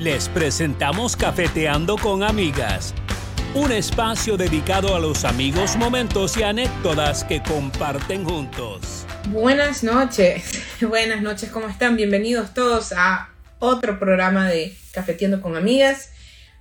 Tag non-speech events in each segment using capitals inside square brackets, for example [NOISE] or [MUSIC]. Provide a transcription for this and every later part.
Les presentamos Cafeteando con Amigas, un espacio dedicado a los amigos, momentos y anécdotas que comparten juntos. Buenas noches, [LAUGHS] buenas noches, ¿cómo están? Bienvenidos todos a otro programa de Cafeteando con Amigas.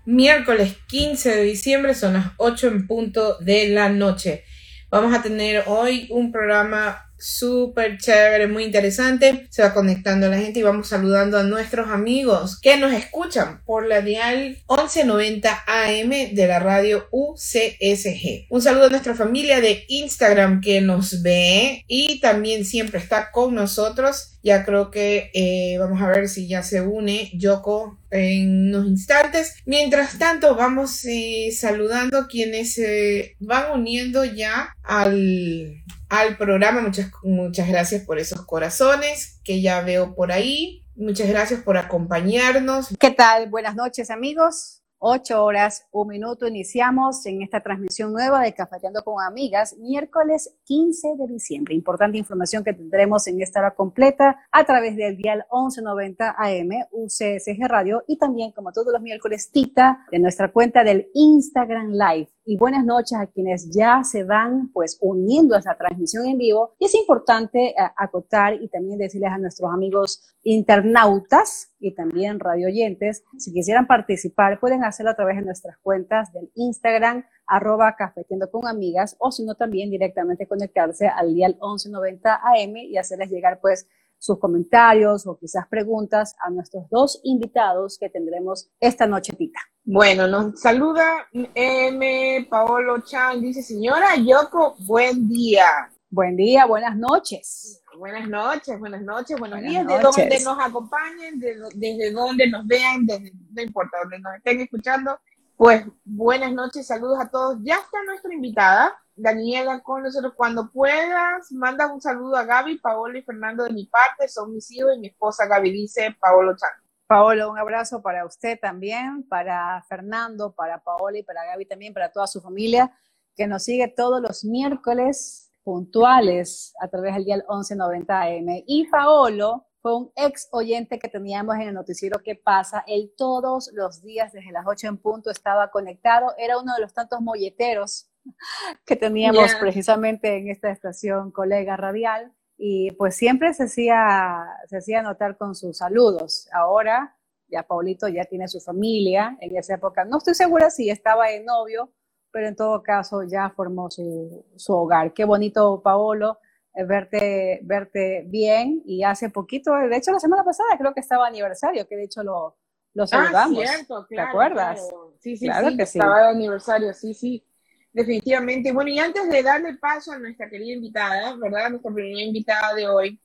Miércoles 15 de diciembre son las 8 en punto de la noche. Vamos a tener hoy un programa súper chévere, muy interesante. Se va conectando la gente y vamos saludando a nuestros amigos que nos escuchan por la dial 1190 AM de la radio UCSG. Un saludo a nuestra familia de Instagram que nos ve y también siempre está con nosotros. Ya creo que eh, vamos a ver si ya se une Yoko en unos instantes. Mientras tanto, vamos eh, saludando a quienes se van uniendo ya al, al programa. Muchas, muchas gracias por esos corazones que ya veo por ahí. Muchas gracias por acompañarnos. ¿Qué tal? Buenas noches amigos. 8 horas, un minuto, iniciamos en esta transmisión nueva de Cafeteando con Amigas, miércoles 15 de diciembre. Importante información que tendremos en esta hora completa a través del dial 1190 AM UCSG Radio y también, como todos los miércoles, Tita de nuestra cuenta del Instagram Live y buenas noches a quienes ya se van pues uniendo a esta transmisión en vivo. Y es importante eh, acotar y también decirles a nuestros amigos internautas y también radioyentes, si quisieran participar, pueden hacerlo a través de nuestras cuentas del Instagram, arroba cafetiendo con amigas, o si no, también directamente conectarse al dial 1190 AM y hacerles llegar pues sus comentarios o quizás preguntas a nuestros dos invitados que tendremos esta noche, Tita. Bueno, nos saluda M. Paolo Chan, dice señora Yoko, buen día. Buen día, buenas noches. Buenas noches, buenas noches, buenos días, de donde nos acompañen, desde donde nos vean, desde, no importa, donde nos estén escuchando, pues buenas noches, saludos a todos. Ya está nuestra invitada, Daniela, con nosotros. Cuando puedas, manda un saludo a Gaby, Paolo y Fernando de mi parte. Son mis hijos y mi esposa Gaby, dice Paolo Chan. Paolo, un abrazo para usted también, para Fernando, para Paola y para Gaby también, para toda su familia, que nos sigue todos los miércoles puntuales a través del día 1190 AM. Y Paolo fue un ex oyente que teníamos en el noticiero ¿Qué pasa? Él todos los días desde las 8 en punto estaba conectado. Era uno de los tantos molleteros [LAUGHS] que teníamos precisamente en esta estación, colega radial, y pues siempre se hacía, se hacía notar con sus saludos. Ahora ya Paulito ya tiene su familia, en esa época no estoy segura si estaba en novio, pero en todo caso ya formó su, su hogar. Qué bonito, Paolo, verte, verte bien y hace poquito, de hecho la semana pasada creo que estaba aniversario, que de hecho lo, lo ah, saludamos. Ah, cierto, ¿Te acuerdas? Sí, sí, claro que estaba de aniversario, sí, sí. Definitivamente. Bueno, y antes de darle paso a nuestra querida invitada, ¿verdad? Nuestra primera invitada de hoy,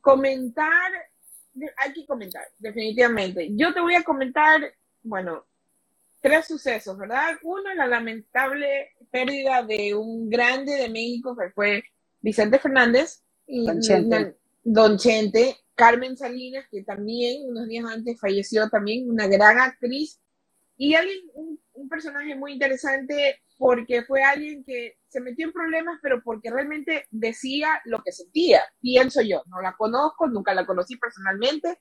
comentar, hay que comentar, definitivamente. Yo te voy a comentar, bueno, tres sucesos, ¿verdad? Uno, la lamentable pérdida de un grande de México que fue Vicente Fernández y Don Chente. Don Chente, Carmen Salinas, que también unos días antes falleció también, una gran actriz y alguien, un, un personaje muy interesante porque fue alguien que se metió en problemas, pero porque realmente decía lo que sentía, pienso yo. No la conozco, nunca la conocí personalmente.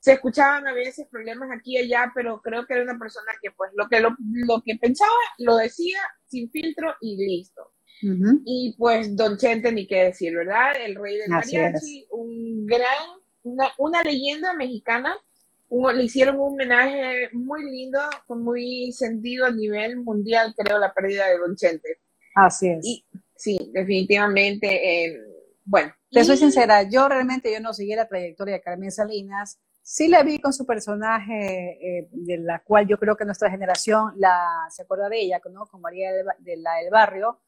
Se escuchaban a veces problemas aquí y allá, pero creo que era una persona que pues lo que, lo, que pensaba lo decía sin filtro y listo. Y pues Don Chente, ni qué decir, ¿verdad? El rey del mariachi, un gran, una, una leyenda mexicana le hicieron un homenaje muy lindo, muy sentido a nivel mundial, creo, la pérdida de Don Chente. Así es. sí, definitivamente. Eh, bueno. Te soy sincera, yo realmente yo no seguí la trayectoria de Carmen Salinas. Sí la vi con su personaje, eh, de la cual yo creo que nuestra generación la, se acuerda de ella, ¿no? con María de la del Barrio,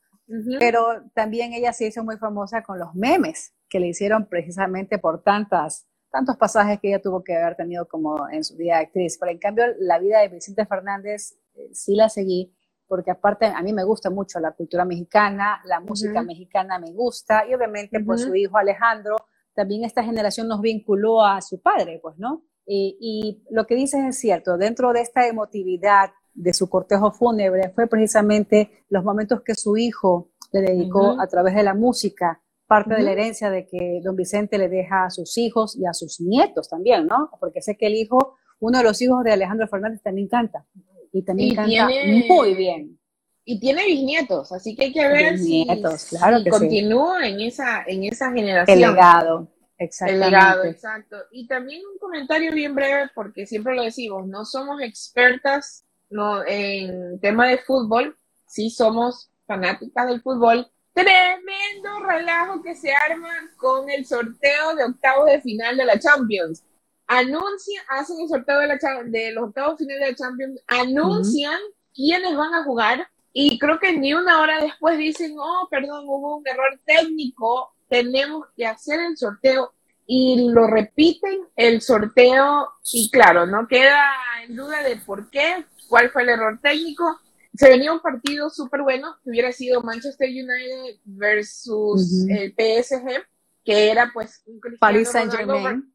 pero también ella se hizo muy famosa con los memes que le hicieron precisamente por tantas tantos pasajes que ella tuvo que haber tenido como en su vida de actriz. Pero en cambio, la vida de Vicente Fernández eh, sí la seguí, porque aparte a mí me gusta mucho la cultura mexicana, la música mexicana me gusta, y obviamente por su hijo Alejandro, también esta generación nos vinculó a su padre, pues, ¿no? Y, lo que dices es cierto, dentro de esta emotividad de su cortejo fúnebre fue precisamente los momentos que su hijo le dedicó a través de la música parte de la herencia de que don Vicente le deja a sus hijos y a sus nietos también, ¿no? Porque sé que el hijo uno de los hijos de Alejandro Fernández también canta. Y también canta muy bien. Y tiene bisnietos, así que hay que ver bisnietos, si, claro que continúa en esa, en esa generación. El legado, exactamente. El legado, exacto. Y también un comentario bien breve, porque siempre lo decimos, no somos expertas no, en tema de fútbol, sí somos fanáticas del fútbol. Tremendo relajo que se arma con el sorteo de octavos de final de la Champions anuncian, hacen el sorteo de, la, de los octavos finales de la Champions, anuncian quiénes van a jugar y creo que ni una hora después dicen, oh, perdón, hubo un error técnico, tenemos que hacer el sorteo y lo repiten el sorteo y claro, no queda en duda de por qué, cuál fue el error técnico. Se venía un partido súper bueno, que hubiera sido Manchester United versus el PSG, que era pues un Paris Saint Germain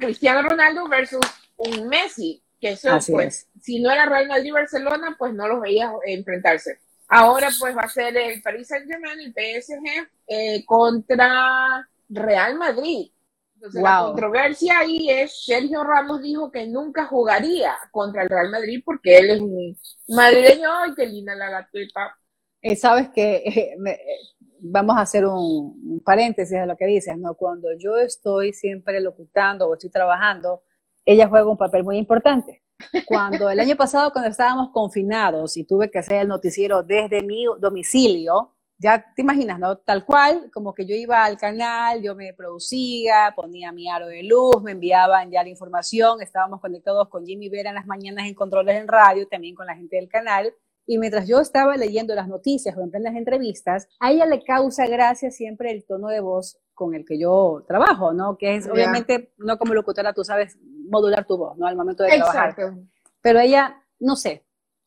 Cristiano Ronaldo versus un Messi, que eso pues, si no era Real Madrid Barcelona, pues no los veía enfrentarse. Ahora pues va a ser el Paris Saint Germain, el PSG, eh, contra Real Madrid. Entonces la controversia ahí es, Sergio Ramos dijo que nunca jugaría contra el Real Madrid porque él es un madrileño, ay, qué linda la gatita. Eh, Sabes que [LAUGHS] eh, vamos a hacer un, paréntesis de lo que dices, ¿no? Cuando yo estoy siempre locutando o estoy trabajando, ella juega un papel muy importante. Cuando el año pasado, cuando estábamos confinados y tuve que hacer el noticiero desde mi domicilio, ya te imaginas, ¿no? Tal cual, como que yo iba al canal, yo me producía, ponía mi aro de luz, me enviaban ya la información, estábamos conectados con Jimmy Vera en las mañanas en controles en radio, también con la gente del canal, y mientras yo estaba leyendo las noticias o en plenas entrevistas, a ella le causa gracia siempre el tono de voz con el que yo trabajo, ¿no? Que es obviamente, no como locutora, tú sabes modular tu voz, ¿no? Al momento de trabajar. Pero ella, no sé,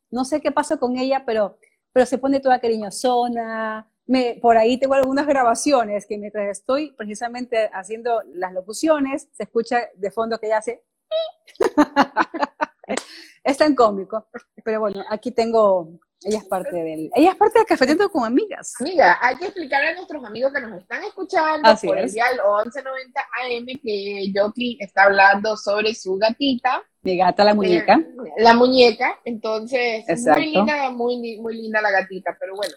no sé qué pasa con ella, pero, pero se pone toda cariñosona. Me, por ahí tengo algunas grabaciones que mientras estoy precisamente haciendo las locuciones, se escucha de fondo que ella hace... [LAUGHS] es tan cómico. Pero bueno, aquí tengo, ella es parte del, ella es parte del Cafeteando con Amigas. Mira, hay que explicarle a nuestros amigos que nos están escuchando por el día 1190 AM que Joki está hablando sobre su gatita. Mi gata, la muñeca. La muñeca, entonces, muy linda, muy, muy linda la gatita, pero bueno.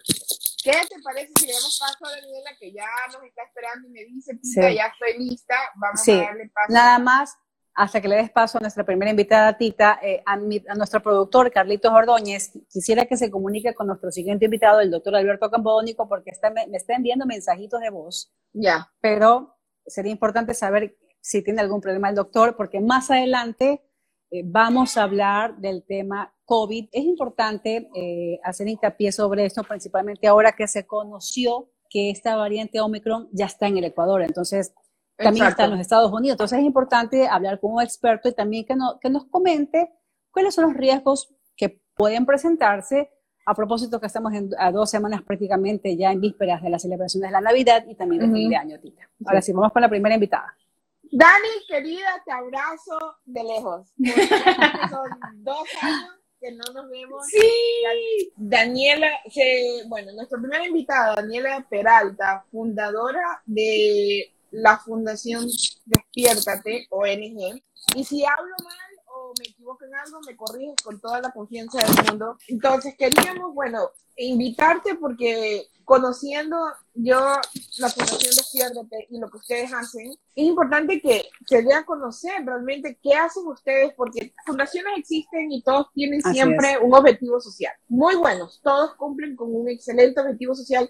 ¿Qué te parece si le damos paso a Daniela, que ya nos está esperando y me dice, Tita, ya estoy lista, vamos a darle paso? Nada más, hasta que le des paso a nuestra primera invitada, Tita, eh, a, nuestro productor, Carlitos Ordóñez, quisiera que se comunique con nuestro siguiente invitado, el doctor Alberto Campodónico, porque está, me, está enviando mensajitos de voz. Ya. Pero sería importante saber si tiene algún problema el doctor, porque más adelante vamos a hablar del tema COVID. Es importante eh, hacer hincapié sobre esto, principalmente ahora que se conoció que esta variante Omicron ya está en el Ecuador. Entonces, también está en los Estados Unidos. Entonces es importante hablar con un experto y también que, que nos comente cuáles son los riesgos que pueden presentarse a propósito que estamos a dos semanas prácticamente ya en vísperas de las celebraciones de la Navidad y también de fin de año, Tita. Ahora sí, vamos con la primera invitada. Dani, querida, te abrazo de lejos. Son dos años que no nos vemos. Sí. Daniela, bueno, nuestra primera invitada, Daniela Peralta, fundadora de la Fundación Despiértate, ONG. Y si hablo mal equivoco en algo, me corriges con toda la confianza del mundo. Entonces, queríamos, bueno, invitarte porque conociendo yo la Fundación Despiértate y lo que ustedes hacen, es importante que se dé a conocer realmente qué hacen ustedes, porque fundaciones existen y todos tienen siempre un objetivo social. Muy buenos, todos cumplen con un excelente objetivo social,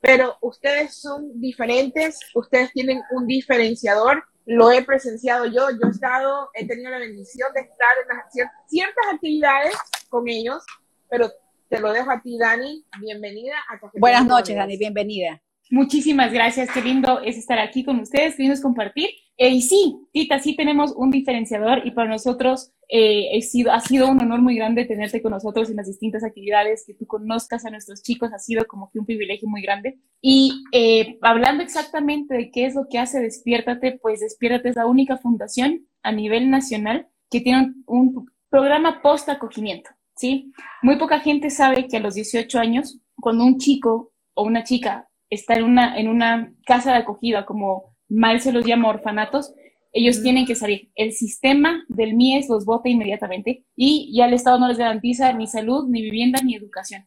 pero ustedes son diferentes, ustedes tienen un diferenciador, lo he presenciado yo, yo he estado, he tenido la bendición de estar en ciertas actividades con ellos, pero te lo dejo a ti, Dani, bienvenida a Café Buenas noches, Dani, bienvenida. Muchísimas gracias, qué lindo es estar aquí con ustedes, queremos compartir. Eh, y sí, Tita, sí tenemos un diferenciador y para nosotros eh, sido, ha sido un honor muy grande tenerte con nosotros en las distintas actividades, que tú conozcas a nuestros chicos, ha sido como que un privilegio muy grande. Y eh, hablando exactamente de qué es lo que hace Despiértate, pues Despiértate es la única fundación a nivel nacional que tiene un, un programa post-acogimiento, ¿sí? Muy poca gente sabe que a los 18 años, cuando un chico o una chica está en una, en una casa de acogida, como mal se los llama orfanatos, ellos tienen que salir. El sistema del MIES los vota inmediatamente y ya el Estado no les garantiza ni salud, ni vivienda, ni educación.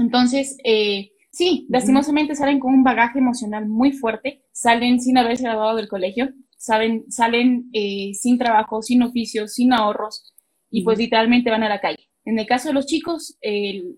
Entonces, eh, sí, lastimosamente salen con un bagaje emocional muy fuerte, salen sin haberse graduado del colegio, saben, salen eh, sin trabajo, sin oficio, sin ahorros y pues literalmente van a la calle. En el caso de los chicos,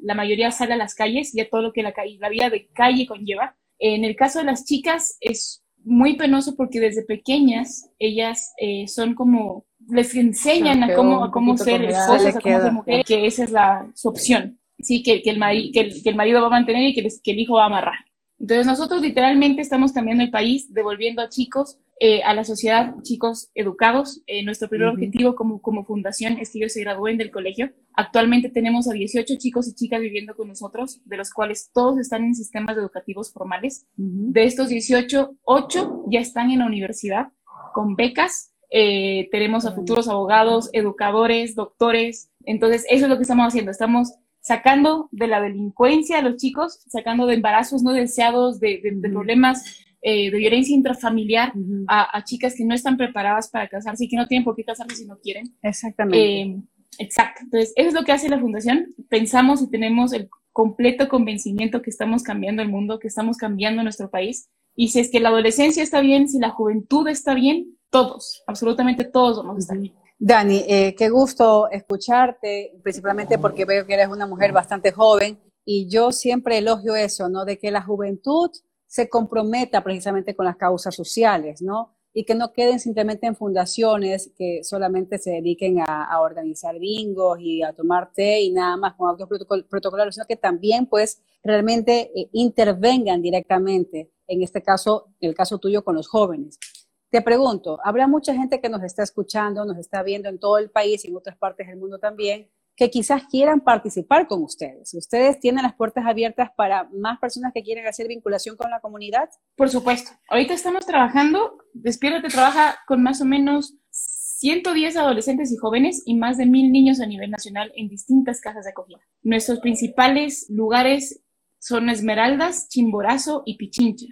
la mayoría sale a las calles y a todo lo que la, la vida de calle conlleva. En el caso de las chicas es muy penoso porque desde pequeñas ellas eh, son como, les enseñan a cómo, a cómo ser esposas, a cómo ser mujeres, que esa es la su opción, ¿sí? Que, que, el que, el, que, el, marido va a mantener y que, que el hijo va a amarrar. Entonces nosotros literalmente estamos cambiando el país, devolviendo a chicos eh, a la sociedad, chicos educados. Eh, nuestro primer objetivo como, como fundación es que ellos se gradúen del colegio. Actualmente tenemos a 18 chicos y chicas viviendo con nosotros, de los cuales todos están en sistemas educativos formales. De estos 18, 8 ya están en la universidad con becas. Eh, tenemos a futuros abogados, educadores, doctores. Entonces, eso es lo que estamos haciendo. Estamos sacando de la delincuencia a los chicos, sacando de embarazos no deseados, de, de problemas eh, de violencia intrafamiliar a, chicas que no están preparadas para casarse y que no tienen por qué casarse si no quieren. Exactamente. Eh, exacto. Entonces, eso es lo que hace la Fundación. Pensamos y tenemos el completo convencimiento que estamos cambiando el mundo, que estamos cambiando nuestro país. Y si es que la adolescencia está bien, si la juventud está bien, todos, absolutamente todos vamos a estar bien. Dani, eh, qué gusto escucharte, principalmente porque veo que eres una mujer bastante joven y yo siempre elogio eso, ¿no? De que la juventud se comprometa precisamente con las causas sociales, ¿no? Y que no queden simplemente en fundaciones que solamente se dediquen a, organizar bingos y a tomar té y nada más con autos protocolarios, sino que también, pues, realmente eh, intervengan directamente, en este caso, el caso tuyo, con los jóvenes. Te pregunto, habrá mucha gente que nos está escuchando, nos está viendo en todo el país y en otras partes del mundo también, que quizás quieran participar con ustedes. ¿Ustedes tienen las puertas abiertas para más personas que quieren hacer vinculación con la comunidad? Por supuesto. Ahorita estamos trabajando, Despiértate trabaja con más o menos 110 adolescentes y jóvenes y más de mil niños a nivel nacional en distintas casas de acogida. Nuestros principales lugares son Esmeraldas, Chimborazo y Pichincha.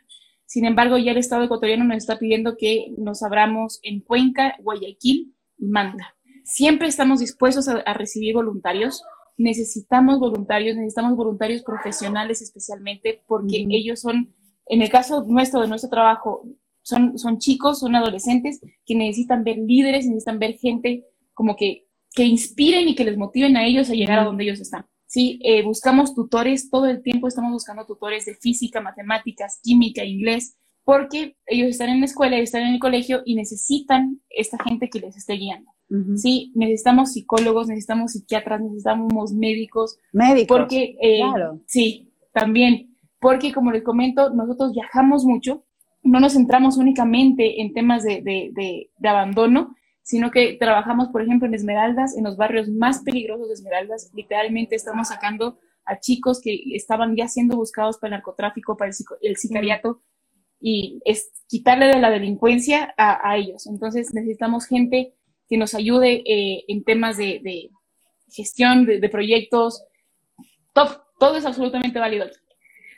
Sin embargo, ya el Estado ecuatoriano nos está pidiendo que nos abramos en Cuenca, Guayaquil y Manta siempre estamos dispuestos a, recibir voluntarios. Necesitamos voluntarios, necesitamos voluntarios profesionales especialmente porque ellos son, en el caso nuestro, de nuestro trabajo, son, son chicos, son adolescentes que necesitan ver líderes, necesitan ver gente como que, que inspiren y que les motiven a ellos a llegar a donde ellos están. Sí, eh, buscamos tutores, todo el tiempo estamos buscando tutores de física, matemáticas, química, inglés, porque ellos están en la escuela, están en el colegio y necesitan esta gente que les esté guiando. Sí, necesitamos psicólogos, necesitamos psiquiatras, necesitamos médicos. Médicos. Porque, eh, claro. sí, también, porque como les comento, nosotros viajamos mucho, no nos centramos únicamente en temas de, de, de, abandono, sino que trabajamos, por ejemplo, en Esmeraldas, en los barrios más peligrosos de Esmeraldas. Literalmente estamos sacando a chicos que estaban ya siendo buscados para el narcotráfico, para el, sicariato, y es quitarle de la delincuencia a, ellos. Entonces necesitamos gente que nos ayude eh, en temas de, gestión, de, proyectos. Todo es absolutamente válido.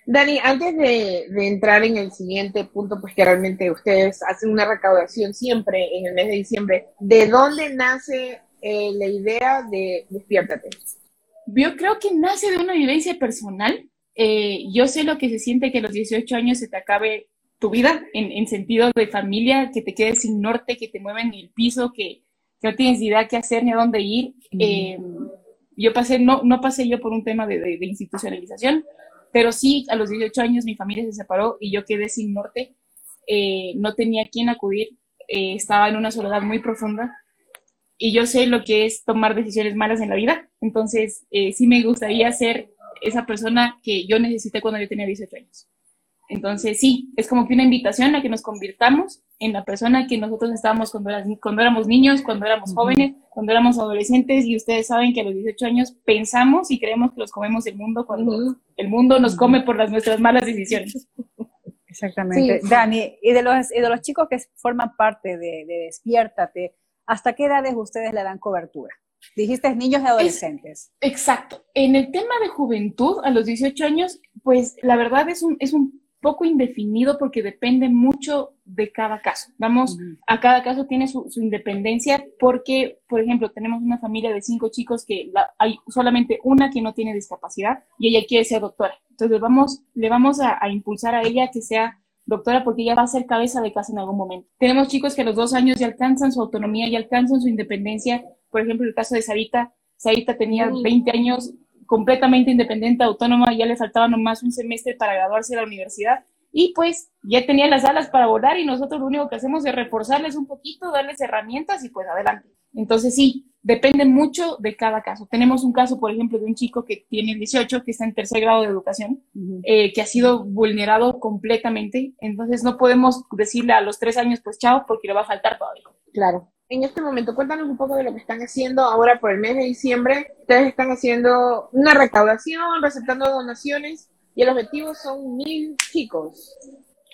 Dani, antes de, entrar en el siguiente punto, pues que realmente ustedes hacen una recaudación siempre en el mes de diciembre, ¿de dónde nace eh, la idea de Despiértate? Yo creo que nace de una vivencia personal. Eh, yo sé lo que se siente que a los 18 años se te acabe tu vida en, en, sentido de familia, que te quedes sin norte, que te mueven en el piso, que, no tienes idea qué hacer ni a dónde ir. Eh, yo pasé, no, no pasé yo por un tema de, institucionalización, pero sí a los 18 años mi familia se separó y yo quedé sin norte, eh, no tenía a quién acudir, eh, estaba en una soledad muy profunda. Y yo sé lo que es tomar decisiones malas en la vida, entonces sí me gustaría ser esa persona que yo necesité cuando yo tenía 18 años. Entonces, sí, es como que una invitación a que nos convirtamos en la persona que nosotros estábamos cuando, cuando éramos niños, cuando éramos jóvenes, cuando éramos adolescentes, y ustedes saben que a los 18 años pensamos y creemos que los comemos el mundo cuando el mundo nos come por las nuestras malas decisiones. [LAUGHS] Exactamente. Dani, y de, los, y de los chicos que forman parte de, Despiértate, ¿hasta qué edades ustedes le dan cobertura? Dijiste niños y adolescentes. exacto. En el tema de juventud, a los 18 años, pues la verdad es un, es un poco indefinido porque depende mucho de cada caso. Vamos, a cada caso tiene su, independencia porque, por ejemplo, tenemos una familia de cinco chicos que hay solamente una que no tiene discapacidad y ella quiere ser doctora. Entonces vamos, le vamos a, impulsar a ella que sea doctora porque ella va a ser cabeza de casa en algún momento. Tenemos chicos que a los dos años ya alcanzan su autonomía, ya alcanzan su independencia. Por ejemplo, el caso de Sarita, Sarita tenía 20 años, completamente independiente, autónoma, ya le faltaba nomás un semestre para graduarse de la universidad y pues ya tenía las alas para volar y nosotros lo único que hacemos es reforzarles un poquito, darles herramientas y pues adelante. Entonces sí, depende mucho de cada caso. Tenemos un caso, por ejemplo, de un chico que tiene 18, que está en tercer grado de educación, eh, que ha sido vulnerado completamente. Entonces no podemos decirle a los tres años, pues chao, porque le va a faltar todavía. Claro en este momento, cuéntanos un poco de lo que están haciendo ahora por el mes de diciembre. Ustedes están haciendo una recaudación, receptando donaciones y el objetivo son mil chicos.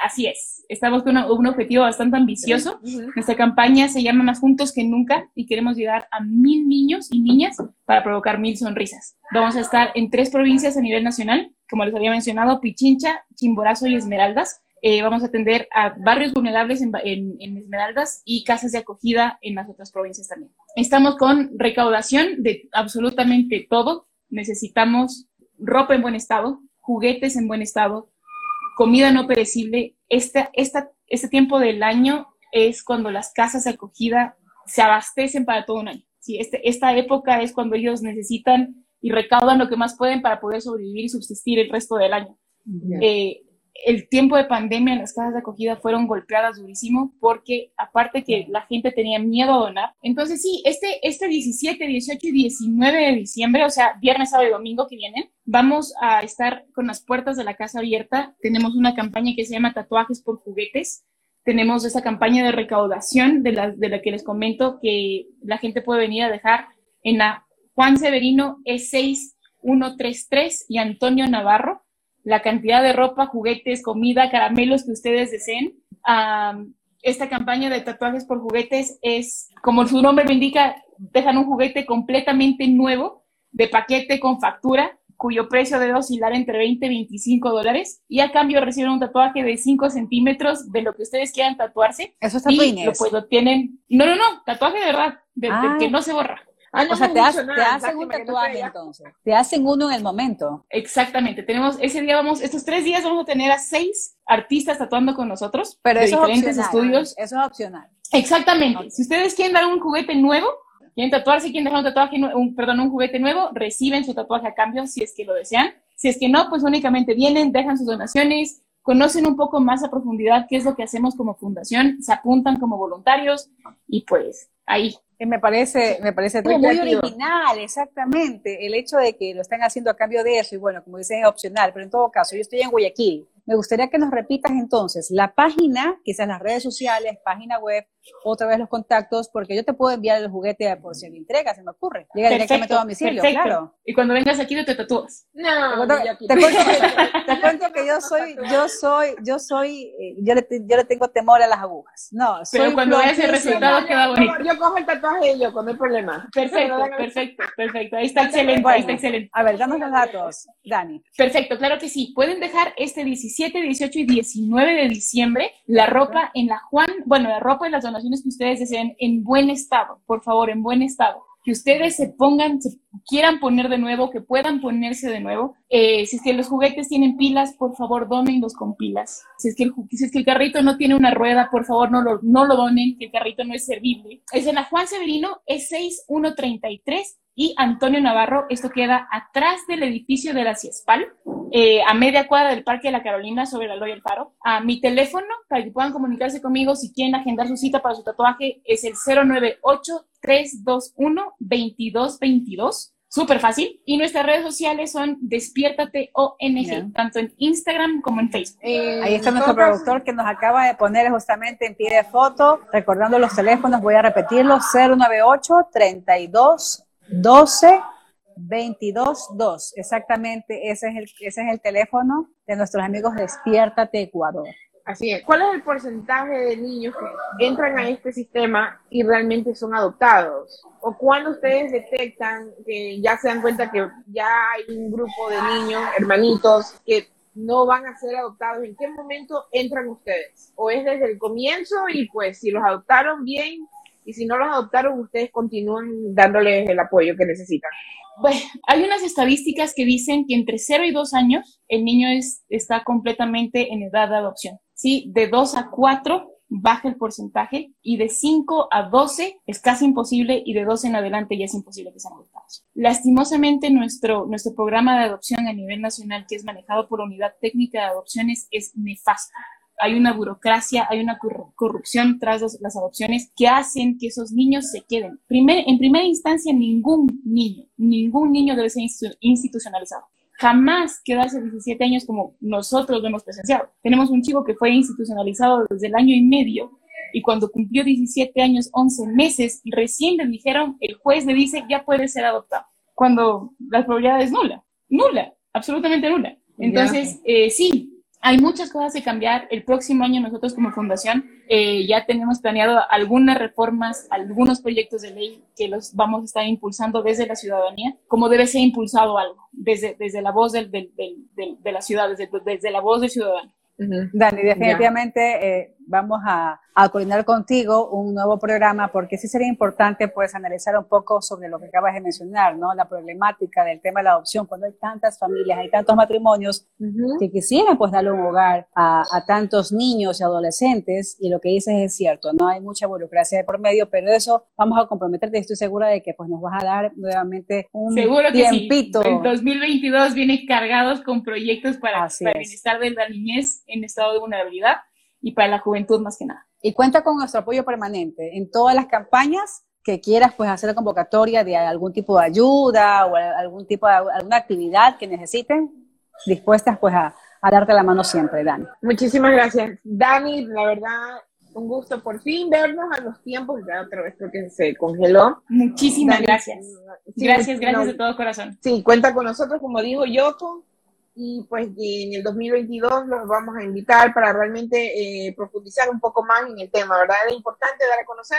Así es, estamos con un objetivo bastante ambicioso. Nuestra campaña se llama Más Juntos que Nunca y queremos llegar a mil niños y niñas para provocar mil sonrisas. Vamos a estar en tres provincias a nivel nacional, como les había mencionado, Pichincha, Chimborazo y Esmeraldas. Eh, vamos a atender a barrios vulnerables en, Esmeraldas y casas de acogida en las otras provincias también. Estamos con recaudación de absolutamente todo. Necesitamos ropa en buen estado, juguetes en buen estado, comida no perecible. Este, esta, este tiempo del año es cuando las casas de acogida se abastecen para todo un año. ¿sí? Este, esta época es cuando ellos necesitan y recaudan lo que más pueden para poder sobrevivir y subsistir el resto del año el tiempo de pandemia en las casas de acogida fueron golpeadas durísimo porque aparte que la gente tenía miedo a donar. Entonces sí, este, este 17, 18 y 19 de diciembre, o sea, viernes, sábado y domingo que vienen, vamos a estar con las puertas de la casa abierta. Tenemos una campaña que se llama Tatuajes por Juguetes. Tenemos esa campaña de recaudación de la, de la que les comento que la gente puede venir a dejar en la Juan Severino E6133 y Antonio Navarro la cantidad de ropa, juguetes, comida, caramelos que ustedes deseen. esta campaña de tatuajes por juguetes es, como su nombre lo indica, dejan un juguete completamente nuevo, de paquete con factura, cuyo precio debe oscilar entre 20 y 25 dólares, y a cambio reciben un tatuaje de 5 centímetros de lo que ustedes quieran tatuarse. Eso está y lo, pues lo tienen, no, no, no, tatuaje de verdad, de que ah. no se borra. Ah, o sea, te, hacen un tatuaje entonces. Te hacen uno en el momento. Exactamente. Tenemos, ese día vamos, estos tres días vamos a tener a seis artistas tatuando con nosotros. Pero de eso diferentes es estudios. Eso es opcional. Exactamente. Si ustedes quieren dar un juguete nuevo, quieren tatuarse, quieren dejar un tatuaje, un, perdón, un juguete nuevo, reciben su tatuaje a cambio si es que lo desean. Si es que no, pues únicamente vienen, dejan sus donaciones, conocen un poco más a profundidad qué es lo que hacemos como fundación, se apuntan como voluntarios y pues ahí me parece, me parece muy original, exactamente, el hecho de que lo están haciendo a cambio de eso, y bueno, como dicen, es opcional, pero en todo caso, yo estoy en Guayaquil, me gustaría que nos repitas entonces la página, quizás las redes sociales, página web, otra vez los contactos, porque yo te puedo enviar el juguete por si me entrega, se me ocurre. Llega directamente a domicilio, claro. Y cuando vengas aquí no te tatúas. No, te, [LAUGHS] cuento, que, yo soy, yo soy, yo soy, eh, yo, le, yo le tengo temor a las agujas. No, Pero cuando veas el resultado queda bonito. Yo, cojo el tatuaje y yo, con el problema. Perfecto, perfecto, perfecto. Ahí está excelente, ahí está excelente. A ver, danos los datos, Dani. Perfecto, claro que sí. Pueden dejar este 17, 18 y 19 de diciembre la ropa en la Juan, bueno, la ropa y las donaciones que ustedes deseen en buen estado, por favor, en buen estado. Que ustedes se pongan, se quieran poner de nuevo, que puedan ponerse de nuevo. Eh, si es que los juguetes tienen pilas, por favor, donenlos con pilas. Si es, que el, si es que el carrito no tiene una rueda, por favor, no lo, no lo donen, que el carrito no es servible. Es en la Juan Severino, es 6133 y Antonio Navarro. Esto queda atrás del edificio de la CIESPAL, eh, a media cuadra del Parque de la Carolina sobre la Loya del Faro. A mi teléfono, para que puedan comunicarse conmigo si quieren agendar su cita para su tatuaje, es el 098-321-2222. Súper fácil. Y nuestras redes sociales son Despiértate ONG, tanto en Instagram como en Facebook. Eh, Ahí está nuestro productor que nos acaba de poner justamente en pie de foto, recordando los teléfonos, voy a repetirlos, 098 32 12 22 2. Exactamente, ese es, el, ese es el teléfono de nuestros amigos Despiértate Ecuador. Así es. ¿Cuál es el porcentaje de niños que entran a este sistema y realmente son adoptados? ¿O cuando ustedes detectan que ya se dan cuenta que ya hay un grupo de niños, hermanitos, que no van a ser adoptados, ¿en qué momento entran ustedes? ¿O es desde el comienzo y pues si los adoptaron bien y si no los adoptaron, ustedes continúan dándoles el apoyo que necesitan? Pues hay unas estadísticas que dicen que entre 0 y 2 años el niño es, está completamente en edad de adopción. ¿sí? De 2 a 4 baja el porcentaje y de 5 a 12 es casi imposible y de 12 en adelante ya es imposible que sean adoptados. Lastimosamente nuestro, nuestro programa de adopción a nivel nacional que es manejado por Unidad Técnica de Adopciones es nefasto. Hay una burocracia, hay una corrupción tras las adopciones que hacen que esos niños se queden. Primer, en primera instancia, ningún niño, ningún niño debe ser institucionalizado jamás quedarse 17 años como nosotros lo hemos presenciado. Tenemos un chico que fue institucionalizado desde el año y medio y cuando cumplió 17 años, 11 meses, recién le dijeron, el juez le dice, ya puede ser adoptado, cuando la probabilidad es nula, nula, absolutamente nula. Entonces, eh, sí, hay muchas cosas que cambiar. El próximo año nosotros como fundación eh, ya tenemos planeado algunas reformas, algunos proyectos de ley que los vamos a estar impulsando desde la ciudadanía, como debe ser impulsado algo, desde, desde la voz del, del, del, de la ciudad, desde, desde la voz del ciudadano. Dani, definitivamente eh, vamos a, a, coordinar contigo un nuevo programa porque sí sería importante pues analizar un poco sobre lo que acabas de mencionar, ¿no? La problemática del tema de la adopción, cuando hay tantas familias, hay tantos matrimonios que quisieran pues darle un hogar a, a, tantos niños y adolescentes y lo que dices es cierto, no hay mucha burocracia de por medio, pero eso vamos a comprometerte y estoy segura de que pues nos vas a dar nuevamente un Seguro que tiempito. Sí. El 2022 viene cargados con proyectos para, para el bienestar de la niñez en estado de vulnerabilidad y para la juventud más que nada. Y cuenta con nuestro apoyo permanente en todas las campañas que quieras pues hacer convocatoria de algún tipo de ayuda o algún tipo de alguna actividad que necesiten, dispuestas pues a, a darte la mano siempre, Dani. Muchísimas gracias. Dani, la verdad, un gusto por fin vernos a los tiempos, ya otra vez creo que se congeló. Muchísimas gracias. gracias, gracias de todo corazón. Sí, cuenta con nosotros, como dijo Yoko, y pues en el 2022 los vamos a invitar para realmente eh, profundizar un poco más en el tema, ¿verdad? Es importante dar a conocer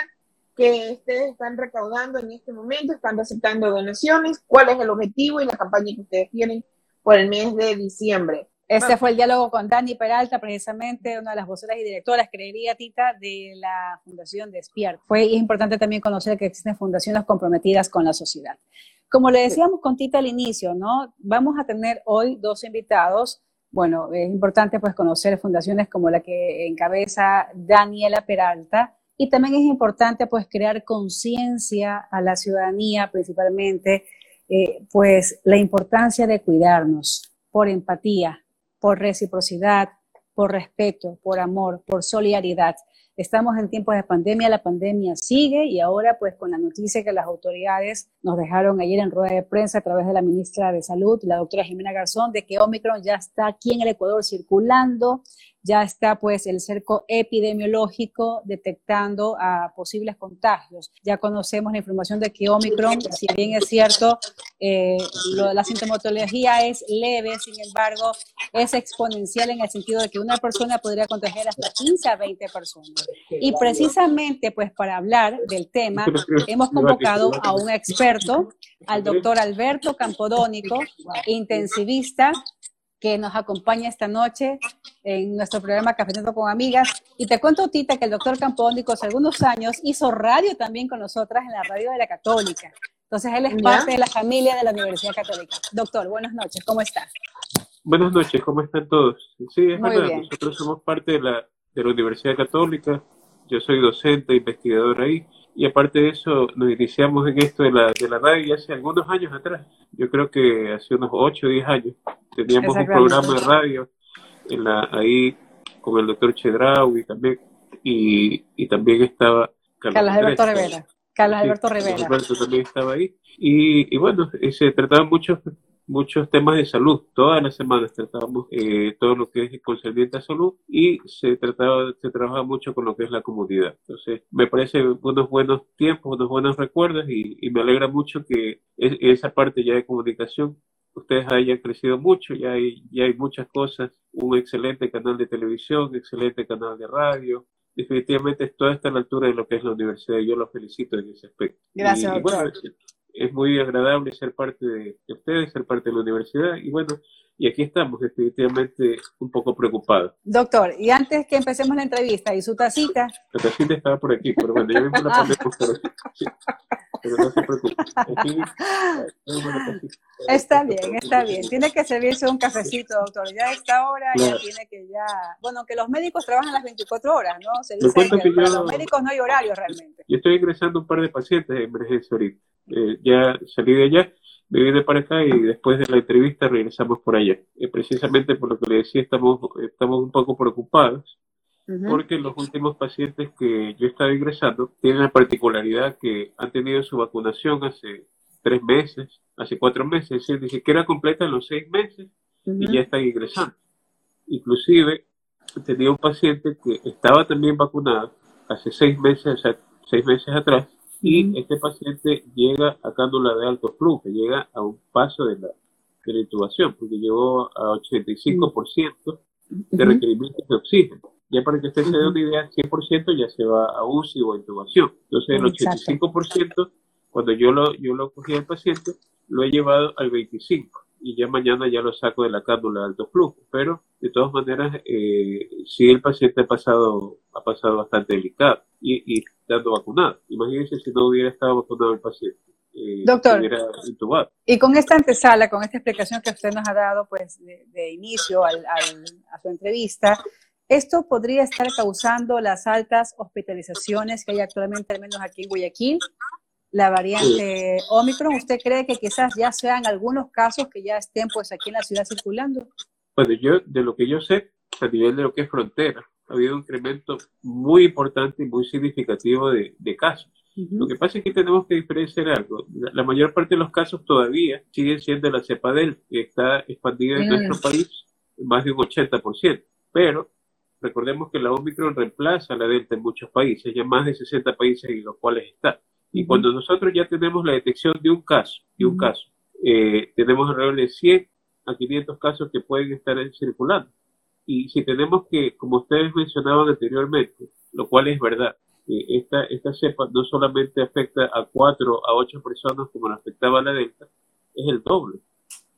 que ustedes están recaudando en este momento, están aceptando donaciones, cuál es el objetivo y la campaña que ustedes tienen por el mes de diciembre. Este fue el diálogo con Dani Peralta, precisamente una de las voceras y directoras, creería Tita, de la Fundación Despierta. Fue importante también conocer que existen fundaciones comprometidas con la sociedad. Como le decíamos con Tita al inicio, ¿no? Vamos a tener hoy dos invitados. Bueno, es importante pues conocer fundaciones como la que encabeza Daniela Peralta y también es importante pues crear conciencia a la ciudadanía principalmente eh, pues la importancia de cuidarnos por empatía, por reciprocidad, por respeto, por amor, por solidaridad. Estamos en tiempos de pandemia, la pandemia sigue y ahora pues con la noticia que las autoridades nos dejaron ayer en rueda de prensa a través de la ministra de Salud, la doctora Jimena Garzón, de que Omicron ya está aquí en el Ecuador circulando, ya está pues el cerco epidemiológico detectando posibles contagios. Ya conocemos la información de que Omicron, si bien es cierto, eh, la sintomatología es leve, sin embargo, es exponencial en el sentido de que una persona podría contagiar hasta 15 a 20 personas. Y precisamente pues para hablar del tema, hemos convocado a un experto, al doctor Alberto Campodónico, intensivista, que nos acompaña esta noche en nuestro programa Cafetando con Amigas. Y te cuento, Tita, que el doctor Campónico hace algunos años hizo radio también con nosotras en la radio de la Católica. Entonces, él es parte de la familia de la Universidad Católica. Doctor, buenas noches, ¿cómo está? Buenas noches, ¿cómo están todos? Sí, es verdad, nosotros somos parte de la, de la Universidad Católica. Yo soy docente, investigador ahí y aparte de eso, nos iniciamos en esto de la, de la radio hace algunos años atrás. Yo creo que hace unos 8 o 10 años. Teníamos un programa de radio en la, ahí con el doctor Chedraui también. Y, y también estaba Carlos, Alberto Rivera. Carlos Alberto Rivera. Alberto también estaba ahí. Y, y bueno, se trataban muchos muchos temas de salud. Todas las semanas tratábamos eh, todo lo que es concerniente a salud y se trataba, se trabaja mucho con lo que es la comunidad. Entonces, me parece unos buenos tiempos, unos buenos recuerdos y, y me alegra mucho que esa parte ya de comunicación ustedes hayan crecido mucho, ya hay, ya hay muchas cosas, un excelente canal de televisión, excelente canal de radio, definitivamente esto está a la altura de lo que es la universidad y yo los felicito en ese aspecto. Gracias, es muy agradable ser parte de, ustedes, ser parte de la universidad y bueno, y aquí estamos definitivamente un poco preocupados. Doctor, y antes que empecemos la entrevista, ¿y su tacita? La tacita estaba por aquí, pero bueno, ya mismo la ponemos, pero, sí, pero no se preocupe. Aquí, está bien, está bien. Tiene que servirse un cafecito, doctor. Ya a esta hora ya tiene que ya... Bueno, que los médicos trabajan las 24 horas, ¿no? Se dice que, que para los médicos no hay horario realmente. Yo estoy ingresando un par de pacientes de emergencia ahorita. Eh, ya salí de allá vine para acá y después de la entrevista regresamos por allá. Eh, precisamente por lo que le decía, estamos, estamos un poco preocupados porque los últimos pacientes que yo he estado ingresando tienen la particularidad que han tenido su vacunación hace tres meses, hace cuatro meses, es decir, ni siquiera completan los seis meses y ya están ingresando. Inclusive, tenía un paciente que estaba también vacunado hace seis meses, o sea, seis meses atrás, y este paciente llega a cánula de alto flujo, llega a un paso de la, de la intubación, porque llegó a 85% de requerimiento de oxígeno. Ya para que usted se dé una idea, 100% ya se va a UCI o a intubación. Entonces, el 85%, cuando yo lo, yo lo cogí al paciente, lo he llevado al 25% y ya mañana ya lo saco de la cánula de alto flujo. Pero, de todas maneras, eh, sí el paciente ha pasado, ha pasado bastante delicado y, y estando vacunado. Imagínense si no hubiera estado vacunado el paciente. Eh, Doctor, y con esta antesala, con esta explicación que usted nos ha dado pues de, inicio al, a su entrevista, ¿esto podría estar causando las altas hospitalizaciones que hay actualmente, al menos aquí en Guayaquil? La variante Omicron, ¿usted cree que quizás ya sean algunos casos que ya estén pues aquí en la ciudad circulando? Bueno, yo, de lo que yo sé, a nivel de lo que es frontera, ha habido un incremento muy importante y muy significativo de, casos. Lo que pasa es que tenemos que diferenciar algo. La, mayor parte de los casos todavía siguen siendo la cepa del, que está expandida en nuestro país más de un 80%. Pero recordemos que la Omicron reemplaza a la Delta en muchos países, ya más de 60 países en los cuales está. Y cuando nosotros ya tenemos la detección de un caso, de un caso, eh, tenemos alrededor de 100 a 500 casos que pueden estar circulando. Y si tenemos que, como ustedes mencionaban anteriormente, lo cual es verdad, esta, esta cepa no solamente afecta a 4 a 8 personas como la afectaba la Delta, es el doble.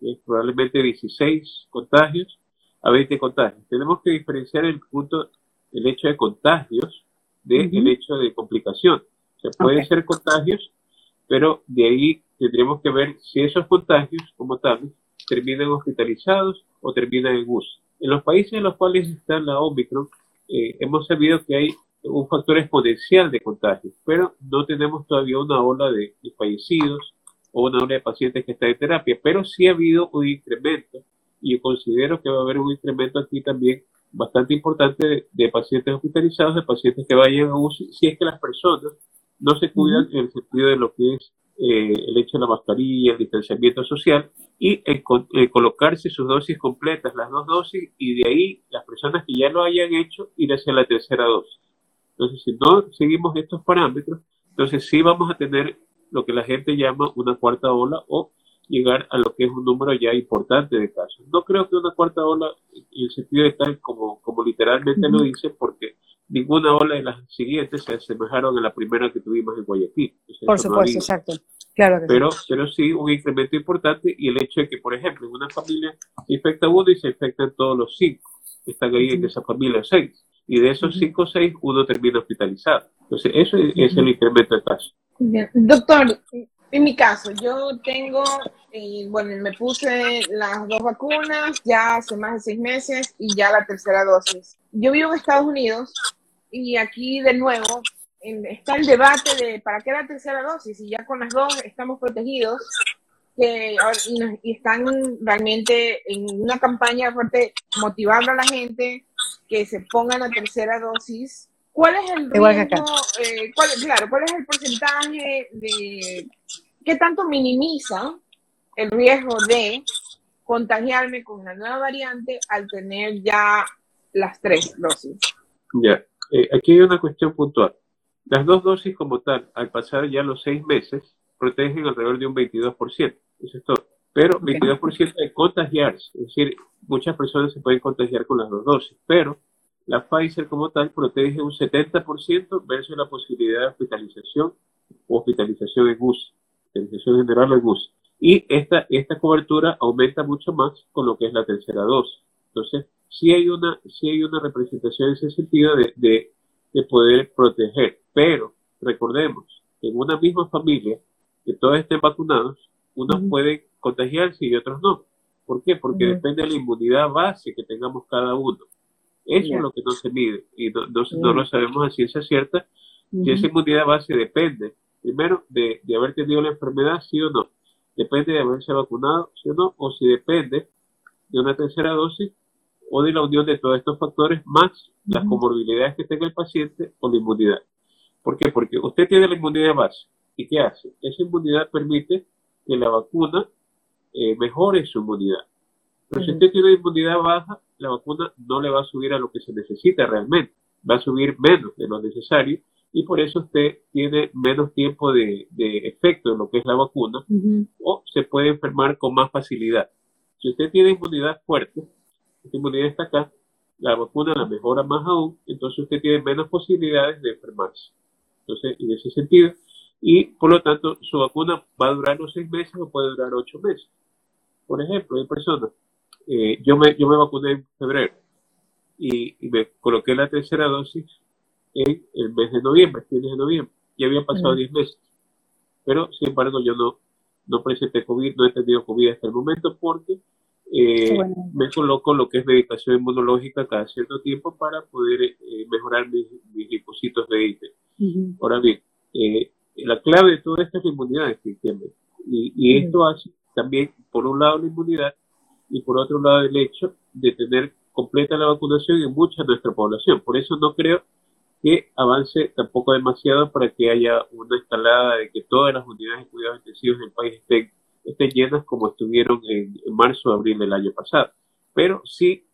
Es probablemente 16 contagios a 20 contagios. Tenemos que diferenciar el punto, el hecho de contagios del hecho de complicación. Se pueden ser contagios, pero de ahí tendremos que ver si esos contagios como tales terminan hospitalizados o terminan en uso. En los países en los cuales está la Omicron, eh, hemos sabido que hay un factor exponencial de contagio, pero no tenemos todavía una ola de, fallecidos o una ola de pacientes que están en terapia, pero sí ha habido un incremento y yo considero que va a haber un incremento aquí también bastante importante de, pacientes hospitalizados, de pacientes que vayan a UCI, si es que las personas no se cuidan en el sentido de lo que es eh, el hecho de la mascarilla, el distanciamiento social y el, colocarse sus dosis completas, las dos dosis, y de ahí las personas que ya lo hayan hecho ir hacia la tercera dosis. Entonces, si no seguimos estos parámetros, entonces sí vamos a tener lo que la gente llama una cuarta ola o llegar a lo que es un número ya importante de casos. No creo que una cuarta ola, en el sentido de tal como, como literalmente lo dice, porque ninguna ola de las siguientes se asemejaron a la primera que tuvimos en Guayaquil. Por supuesto, exacto. Claro pero, sí. pero sí un incremento importante y el hecho de que, por ejemplo, en una familia se infecta uno y se infectan todos los cinco están ahí en esa familia, seis. Y de esos cinco o seis, uno termina hospitalizado. Entonces, eso es, el incremento de casos. Doctor, en mi caso, yo tengo, eh, bueno, me puse las dos vacunas ya hace más de seis meses y ya la tercera dosis. Yo vivo en Estados Unidos y aquí de nuevo está el debate de para qué la tercera dosis y ya con las dos estamos protegidos que, y, están realmente en una campaña fuerte motivando a la gente que se ponga la tercera dosis. ¿Cuál es el riesgo? Eh, claro, ¿cuál es el porcentaje de qué tanto minimiza el riesgo de contagiarme con una nueva variante al tener ya las tres dosis? Ya, eh, aquí hay una cuestión puntual. Las dos dosis como tal, al pasar ya los seis meses, protegen alrededor de un 22%. Eso es todo. Pero 22% de contagiarse. Es decir, muchas personas se pueden contagiar con las dos dosis. Pero la Pfizer como tal protege un 70% versus la posibilidad de hospitalización o hospitalización en UCI, hospitalización general en UCI. Y esta, esta cobertura aumenta mucho más con lo que es la tercera dosis. Entonces, sí hay una, sí hay una representación en ese sentido de, de, de poder proteger. Pero recordemos, en una misma familia, que todos estén vacunados, unos pueden contagiarse y otros no. ¿Por qué? Porque depende de la inmunidad base que tengamos cada uno. Eso es lo que no se mide y no, no, lo sabemos a ciencia cierta. Y esa inmunidad base depende, primero, de, de, haber tenido la enfermedad, sí o no. Depende de haberse vacunado, sí o no. O si depende de una tercera dosis o de la unión de todos estos factores más las comorbilidades que tenga el paciente o la inmunidad. ¿Por qué? Porque usted tiene la inmunidad base. ¿Y qué hace? Esa inmunidad permite que la vacuna eh, mejore su inmunidad. Pero si usted tiene inmunidad baja, la vacuna no le va a subir a lo que se necesita realmente. Va a subir menos de lo necesario y por eso usted tiene menos tiempo de, efecto en lo que es la vacuna o se puede enfermar con más facilidad. Si usted tiene inmunidad fuerte, esta inmunidad está acá, la vacuna la mejora más aún, entonces usted tiene menos posibilidades de enfermarse. Entonces, en ese sentido, y por lo tanto, su vacuna va a durar los seis meses o puede durar ocho meses. Por ejemplo, hay personas, eh, yo, me, yo me vacuné en febrero y, me coloqué la tercera dosis en el mes de noviembre, fines de noviembre. Ya habían pasado diez meses. Pero, sin embargo, yo no, no presenté COVID, no he tenido COVID hasta el momento porque eh, me coloco lo que es medicación inmunológica cada cierto tiempo para poder eh, mejorar mis, mis linfocitos de IT. Ahora bien, eh, la clave de todo esto es la inmunidad, efectivamente. Y, y esto hace también, por un lado, la inmunidad y por otro lado, el hecho de tener completa la vacunación en mucha de nuestra población. Por eso no creo que avance tampoco demasiado para que haya una escalada de que todas las unidades de cuidados intensivos del país estén, estén llenas como estuvieron en, marzo o abril del año pasado. Pero sí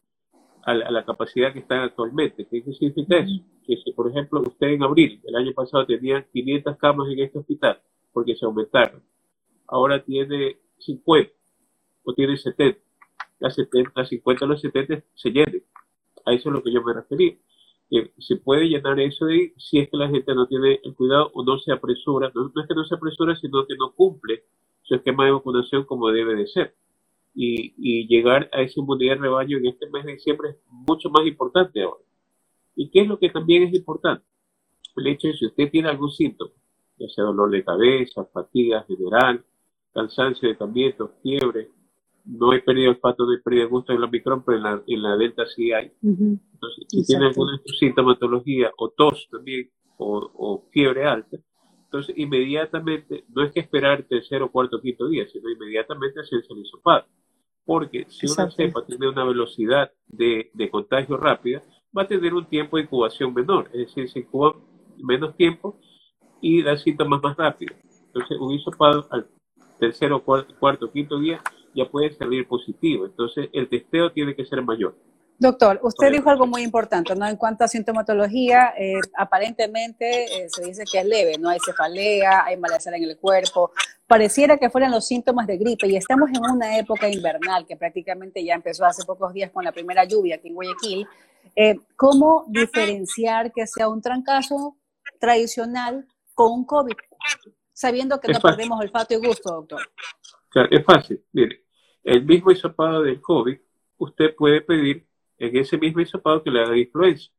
a la, capacidad que están actualmente. ¿Qué significa eso? Que si, por ejemplo, usted en abril del año pasado tenía 500 camas en este hospital, porque se aumentaron, ahora tiene 50 o tiene 70, las, 70, las 50 o los 70 se llenen. A eso es lo que yo me refería. Que se puede llenar eso de si es que la gente no tiene el cuidado o no se apresura. No, es que no se apresura, sino que no cumple su esquema de vacunación como debe de ser y, llegar a esa inmunidad de rebaño en este mes de diciembre es mucho más importante ahora. ¿Y qué es lo que también es importante? El hecho de si usted tiene algún síntoma, ya sea dolor de cabeza, fatiga general, cansancio de tamiento, fiebre, no hay pérdida de olfato, no hay pérdida de gusto en la micrón, pero en la, en la delta sí hay. Entonces, si tiene alguna sintomatología o tos también, o, o, fiebre alta, entonces inmediatamente, no es que esperar tercer o cuarto o quinto día, sino inmediatamente hacerse el hisopado. Porque si una cepa tiene una velocidad de, contagio rápida, va a tener un tiempo de incubación menor, es decir, se incuba menos tiempo y da síntomas más rápido. Entonces, un hisopado al tercero, cuarto, cuarto, quinto día ya puede salir positivo. Entonces, el testeo tiene que ser mayor. Doctor, usted dijo algo muy importante, ¿no? En cuanto a sintomatología, eh, aparentemente eh, se dice que es leve, no hay cefalea, hay malestar en el cuerpo, pareciera que fueran los síntomas de gripe y estamos en una época invernal que prácticamente ya empezó hace pocos días con la primera lluvia aquí en Guayaquil. Eh, ¿Cómo diferenciar que sea un trancazo tradicional con un COVID, sabiendo que no perdemos olfato y gusto, doctor? Es fácil, mire, el mismo hisopado del COVID, usted puede pedir en ese mismo hisopado que le haga influenza.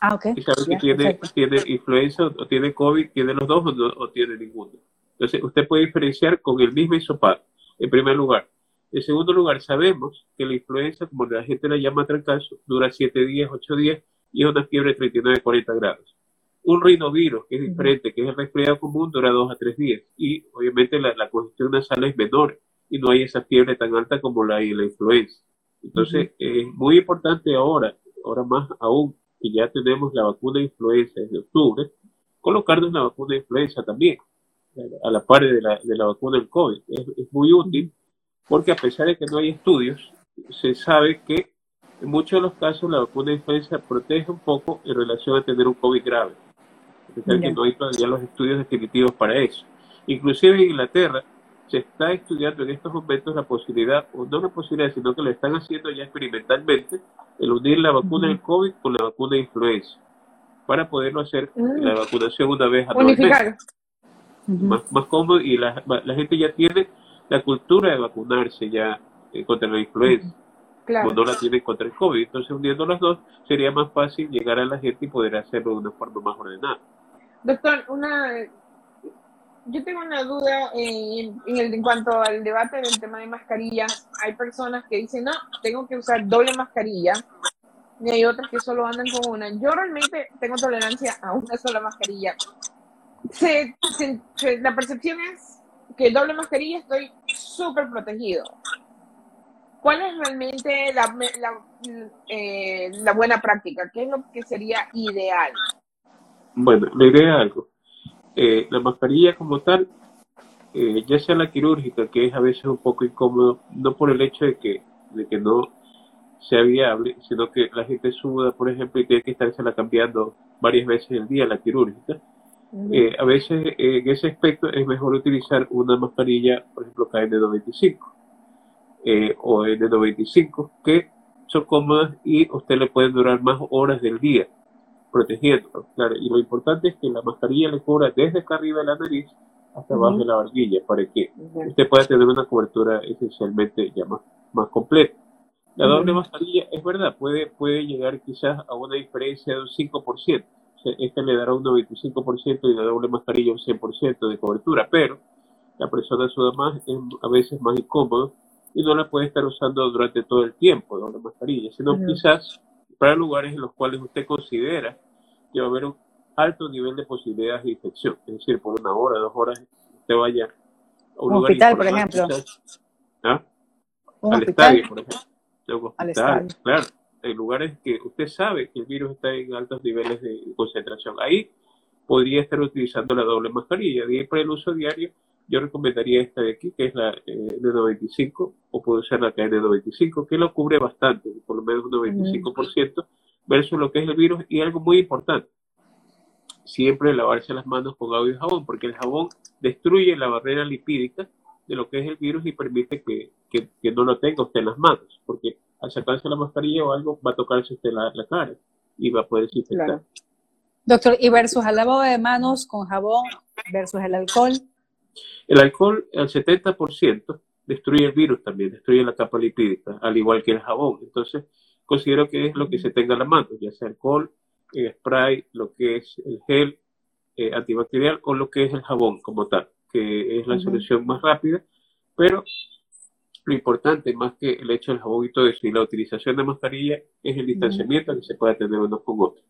Ah, ok. Y sabe que tiene, tiene, influenza o tiene COVID, tiene los dos o, tiene ninguno. Entonces, usted puede diferenciar con el mismo hisopado, en primer lugar. En segundo lugar, sabemos que la influenza, como la gente la llama trancazo, dura 7 días, 8 días y es una fiebre de 39-40 grados. Un rinovirus, que es diferente, que es el resfriado común, dura 2 a 3 días. Y obviamente la, la congestión nasal es menor y no hay esa fiebre tan alta como la la influenza. Entonces, es muy importante ahora, ahora más aún, que ya tenemos la vacuna de influenza desde octubre, colocarnos la vacuna de influenza también, a la par de la, de la vacuna del COVID. Es, muy útil porque a pesar de que no hay estudios, se sabe que en muchos de los casos la vacuna de influenza protege un poco en relación a tener un COVID grave. Que no hay todavía los estudios definitivos para eso. Inclusive en Inglaterra, se está estudiando en estos momentos la posibilidad, o no la posibilidad, sino que lo están haciendo ya experimentalmente, el unir la vacuna del COVID con la vacuna de influenza, para poderlo hacer mm. la vacunación una vez a meses. Más, más cómodo y la, la, gente ya tiene la cultura de vacunarse ya eh, contra la influenza. Claro. no la tienen contra el COVID. Entonces, uniendo las dos, sería más fácil llegar a la gente y poder hacerlo de una forma más ordenada. Doctor, una, yo tengo una duda en, en, cuanto al debate del tema de mascarillas. Hay personas que dicen, no, tengo que usar doble mascarilla. Y hay otras que solo andan con una. Yo realmente tengo tolerancia a una sola mascarilla. la percepción es que doble mascarilla estoy súper protegido. ¿Cuál es realmente la, eh, la buena práctica? ¿Qué es lo que sería ideal? Bueno, la idea algo. Eh, la mascarilla como tal, eh, ya sea la quirúrgica, que es a veces un poco incómodo, no por el hecho de que, de que no sea viable, sino que la gente suda, por ejemplo, y tiene que la cambiando varias veces al día, la quirúrgica. Eh, a veces en ese aspecto es mejor utilizar una mascarilla, por ejemplo, KN95 o N95, que son cómodas y usted le puede durar más horas del día protegiendo. Claro, y lo importante es que la mascarilla le cubra desde acá arriba de la nariz hasta abajo de la barbilla para que usted pueda tener una cobertura esencialmente ya más, más completa. La doble mascarilla, es verdad, puede, puede llegar quizás a una diferencia de un 5%. O sea, esta le dará un 95% y la doble mascarilla un 100% de cobertura, pero la persona suda más, es a veces más incómodo y no la puede estar usando durante todo el tiempo, doble mascarilla, sino quizás para lugares en los cuales usted considera que va a haber un alto nivel de posibilidades de infección. Es decir, por una hora, dos horas, usted vaya a un, hospital, por ejemplo. ¿Ah? al estadio, por ejemplo. al estadio. Claro, en lugares que usted sabe que el virus está en altos niveles de concentración. Ahí podría estar utilizando la doble mascarilla. Para el uso diario, yo recomendaría esta de aquí, que es la eh, N95, o puede ser la KN95, que lo cubre bastante, por lo menos un 95%, versus lo que es el virus. Y algo muy importante, siempre lavarse las manos con agua y jabón, porque el jabón destruye la barrera lipídica de lo que es el virus y permite que, que, no lo tenga usted en las manos, porque al sacarse la mascarilla o algo va a tocarse usted la, cara y va a poder desinfectar. Doctor, ¿y versus el lavado de manos con jabón versus el alcohol? El alcohol, al 70%, destruye el virus también, destruye la capa lipídica, al igual que el jabón. Entonces, considero que es lo que se tenga en la mano, ya sea alcohol, el spray, lo que es el gel eh, antibacterial o lo que es el jabón como tal, que es la solución más rápida, pero lo importante, más que el hecho del jabón y todo eso, y la utilización de mascarilla, es el distanciamiento que se puede tener uno con otro.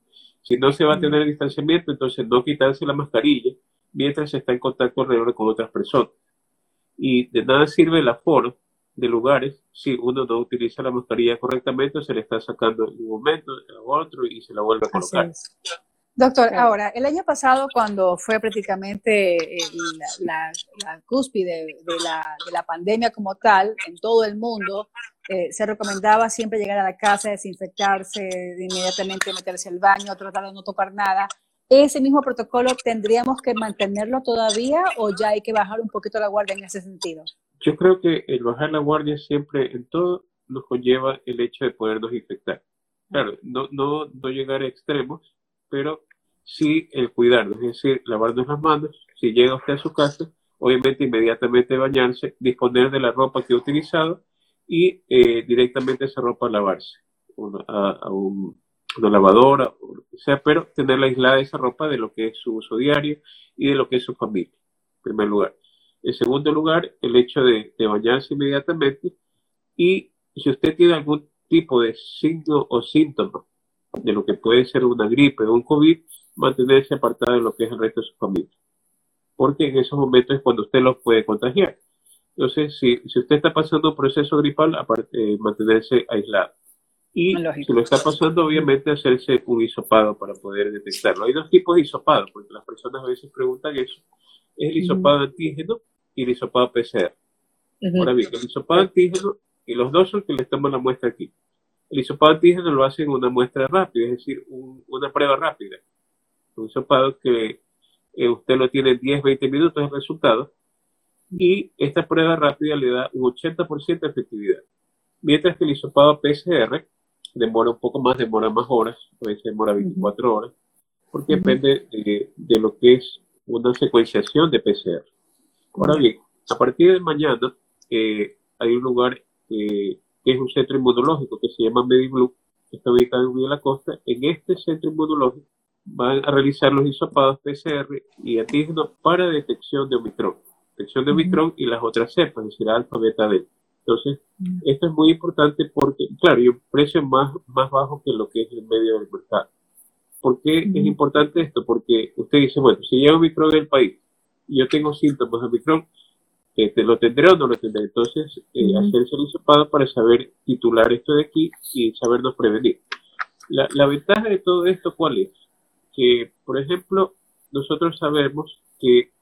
Si no se va a tener el distanciamiento, entonces no quitarse la mascarilla mientras se está en contacto alrededor con otras personas. Y de nada sirve el aforo de lugares si uno no utiliza la mascarilla correctamente, se le está sacando en un momento, en otro y se la vuelve a colocar. Doctor, ahora, el año pasado, cuando fue prácticamente eh, la, cúspide de, la, pandemia como tal, en todo el mundo, eh, se recomendaba siempre llegar a la casa, desinfectarse, inmediatamente meterse al baño, tratar de no tocar nada. ¿Ese mismo protocolo tendríamos que mantenerlo todavía o ya hay que bajar un poquito la guardia en ese sentido? Yo creo que el bajar la guardia siempre en todo nos conlleva el hecho de podernos infectar. Claro, no, no, no llegar a extremos, pero sí el cuidarnos, es decir, lavarnos las manos. Si llega usted a su casa, obviamente inmediatamente bañarse, disponer de la ropa que ha utilizado y eh, directamente esa ropa lavarse a, una lavadora, o sea, pero tenerla aislada esa ropa de lo que es su uso diario y de lo que es su familia, en primer lugar. En segundo lugar, el hecho de, bañarse inmediatamente y si usted tiene algún tipo de signo o síntoma de lo que puede ser una gripe o un COVID, mantenerse apartado de lo que es el resto de su familia. Porque en esos momentos es cuando usted los puede contagiar. Entonces, si, si usted está pasando un proceso gripal, mantenerse aislado. Y si lo está pasando, obviamente hacerse un hisopado para poder detectarlo. Hay dos tipos de hisopado, porque las personas a veces preguntan eso. Es el hisopado antígeno y el hisopado PCR. Ahora bien, el hisopado antígeno, y los dos son que les toman la muestra aquí. El hisopado antígeno lo hacen una muestra rápida, es decir, una prueba rápida. Un hisopado que eh, usted lo tiene en 10, 20 minutos el resultado, y esta prueba rápida le da un 80% de efectividad. Mientras que el hisopado PCR demora un poco más, demora más horas, a veces demora 24 horas, porque depende de, lo que es una secuenciación de PCR. Ahora bien, a partir de mañana eh, hay un lugar que es un centro inmunológico que se llama MediBlue, que está ubicado en Villa la Costa. En este centro inmunológico van a realizar los hisopados PCR y antígenos para detección de Omicron. Detección de Omicron y las otras cepas, es decir, alfa, beta, delta. Entonces, esto es muy importante porque, claro, y un precio más, más bajo que lo que es el medio del mercado. ¿Por qué es importante esto? Porque usted dice, bueno, si llega Omicron en el país y yo tengo síntomas de Omicron, este, ¿lo tendré o no lo tendré? Entonces, eh, hacerse el hisopado para saber titular esto de aquí y sabernos prevenir. La, la ventaja de todo esto, ¿cuál es? que, por ejemplo, nosotros sabemos que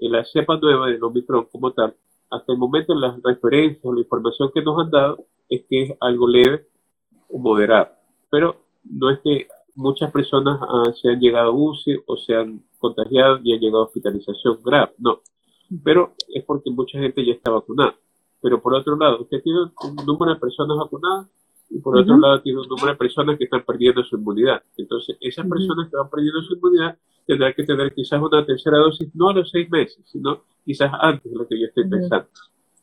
en la cepa nueva del Omicron como tal, hasta el momento las referencias o la información que nos han dado es que es algo leve o moderado. Pero no es que muchas personas ah, se han llegado a UCI o se han contagiado y han llegado a hospitalización grave, no. Pero es porque mucha gente ya está vacunada. Pero por otro lado, usted tiene un número de personas vacunadas y por otro lado tiene un número de personas que están perdiendo su inmunidad. Entonces, esas personas que van perdiendo su inmunidad tendrán que tener quizás una tercera dosis, no a los seis meses, sino quizás antes de lo que yo estoy pensando.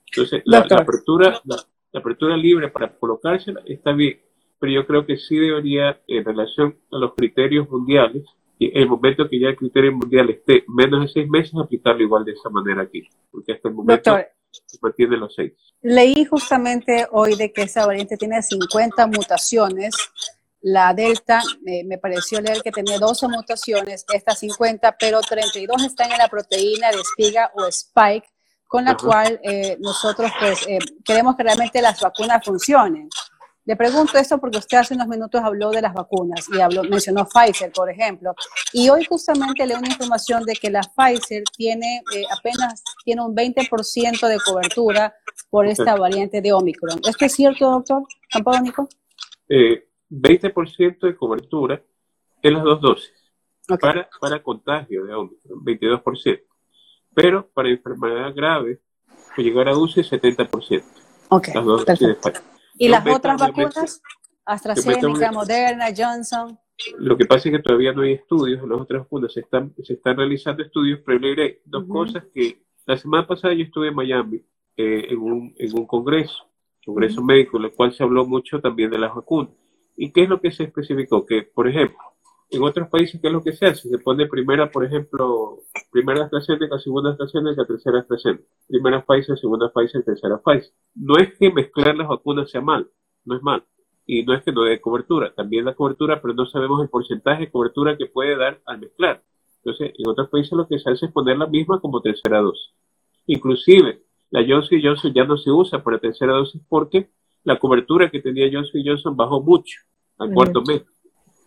Entonces, la, apertura, la, apertura libre para colocársela está bien, pero yo creo que sí debería, en relación a los criterios mundiales, y el momento que ya el criterio mundial esté menos de seis meses, aplicarlo igual de esa manera aquí, porque hasta el momento se mantiene los seis. Leí justamente hoy de que esa variante tiene 50 mutaciones. La Delta me pareció leer que tenía 12 mutaciones, esta 50, pero 32 están en la proteína de espiga o spike, con la cual eh, nosotros pues eh, queremos que realmente las vacunas funcionen. Le pregunto esto porque usted hace unos minutos habló de las vacunas y habló, mencionó Pfizer, por ejemplo. Y hoy justamente leo una información de que la Pfizer tiene eh, apenas tiene un 20% de cobertura por esta variante de Omicron. ¿Esto es cierto, doctor Campodónico? Eh, 20% de cobertura en las dos dosis. Para, para contagio de Omicron, 22%. Pero para enfermedad grave, puede llegar a UCI 70%. Ok, las dos dosis de ¿Y las otras vacunas? AstraZeneca, Moderna, Johnson. Lo que pasa es que todavía no hay estudios en las otras vacunas. Se están, se están realizando estudios, pero le diré dos cosas que la semana pasada yo estuve en Miami eh, en, un, en un congreso, congreso médico, en el cual se habló mucho también de las vacunas. ¿Y qué es lo que se especificó? Que, por ejemplo, en otros países, ¿qué es lo que se hace? Se pone primera, por ejemplo, primera AstraZeneca, segunda AstraZeneca, tercera AstraZeneca. Primera Pfizer, segunda Pfizer, tercera Pfizer. No es que mezclar las vacunas sea mal, no es mal. Y no es que no dé cobertura, también da cobertura, pero no sabemos el porcentaje de cobertura que puede dar al mezclar. Entonces, en otros países lo que se hace es poner la misma como tercera dosis. Inclusive, la Johnson Johnson ya no se usa para tercera dosis porque la cobertura que tenía Johnson Johnson bajó mucho al cuarto mes.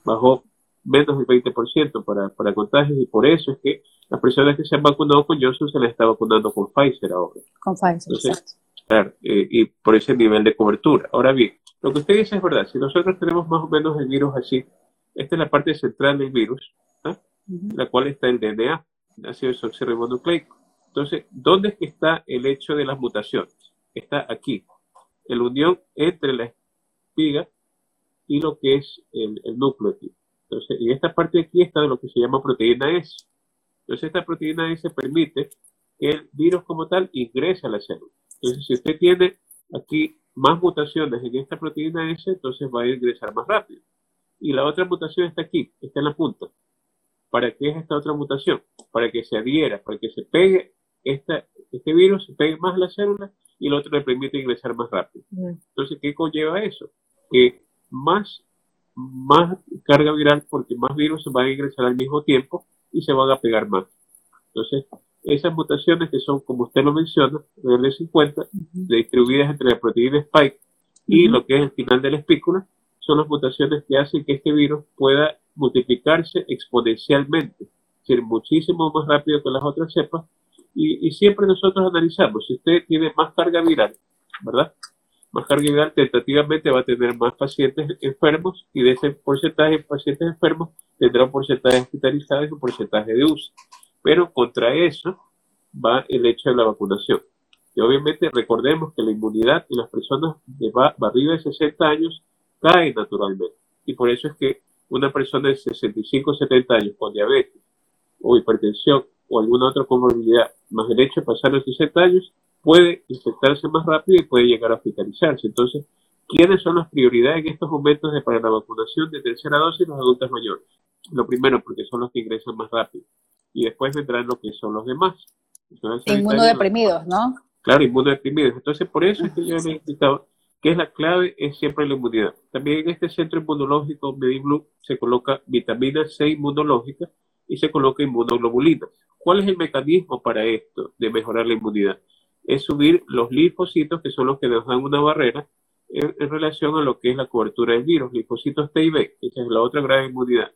Bajó menos del 20% para, para contagios y por eso es que las personas que se han vacunado con Johnson se les está vacunando con Pfizer ahora. Con Pfizer, exacto. Claro, eh, y por ese nivel de cobertura. Ahora bien, lo que usted dice es verdad. Si nosotros tenemos más o menos el virus así, esta es la parte central del virus, ¿ah? la cual está el DNA, el ácido desoxirribonucleico. Entonces, ¿dónde es que está el hecho de las mutaciones? Está aquí, en la unión entre la espiga y lo que es el, el núcleo aquí. Entonces, y esta parte de aquí está de lo que se llama proteína S. Entonces, esta proteína S permite que el virus como tal ingrese a la célula. Entonces, si usted tiene aquí más mutaciones en esta proteína S, entonces va a ingresar más rápido. Y la otra mutación está aquí, está en la punta. ¿Para qué es esta otra mutación? Para que se adhiera, para que se pegue esta, este virus, se pegue más a la célula y el otro le permite ingresar más rápido. Entonces, ¿qué conlleva eso? Que más más carga viral porque más virus van a ingresar al mismo tiempo y se van a pegar más. Entonces, esas mutaciones que son, como usted lo menciona, de 50, distribuidas entre la proteína spike y lo que es el final de la espícula, son las mutaciones que hacen que este virus pueda multiplicarse exponencialmente, es decir, muchísimo más rápido que las otras cepas. Y, y siempre nosotros analizamos, si usted tiene más carga viral, ¿verdad? más carga viral, tentativamente va a tener más pacientes enfermos y de ese porcentaje de pacientes enfermos tendrá un porcentaje de hospitalizados y un porcentaje de uso. Pero contra eso va el hecho de la vacunación. Y obviamente recordemos que la inmunidad en las personas de arriba de 60 años cae naturalmente. Y por eso es que una persona de 65 o 70 años con diabetes o hipertensión o alguna otra comorbilidad, más el hecho de pasar los 60 años, puede infectarse más rápido y puede llegar a hospitalizarse. Entonces, ¿quiénes son las prioridades en estos momentos de, para la vacunación de tercera dosis? Los adultos mayores. Lo primero, porque son los que ingresan más rápido. Y después vendrán lo que son los demás. Inmunodeprimidos, ¿no? Claro, inmunodeprimidos. Entonces, por eso es que yo he explicado que es la clave, es siempre la inmunidad. También en este centro inmunológico MediBlue se coloca vitamina C inmunológica y se coloca inmunoglobulinas. ¿Cuál es el mecanismo para esto, de mejorar la inmunidad? Es subir los linfocitos, que son los que nos dan una barrera en, relación a lo que es la cobertura del virus, linfocitos T y B, esa es la otra grave inmunidad.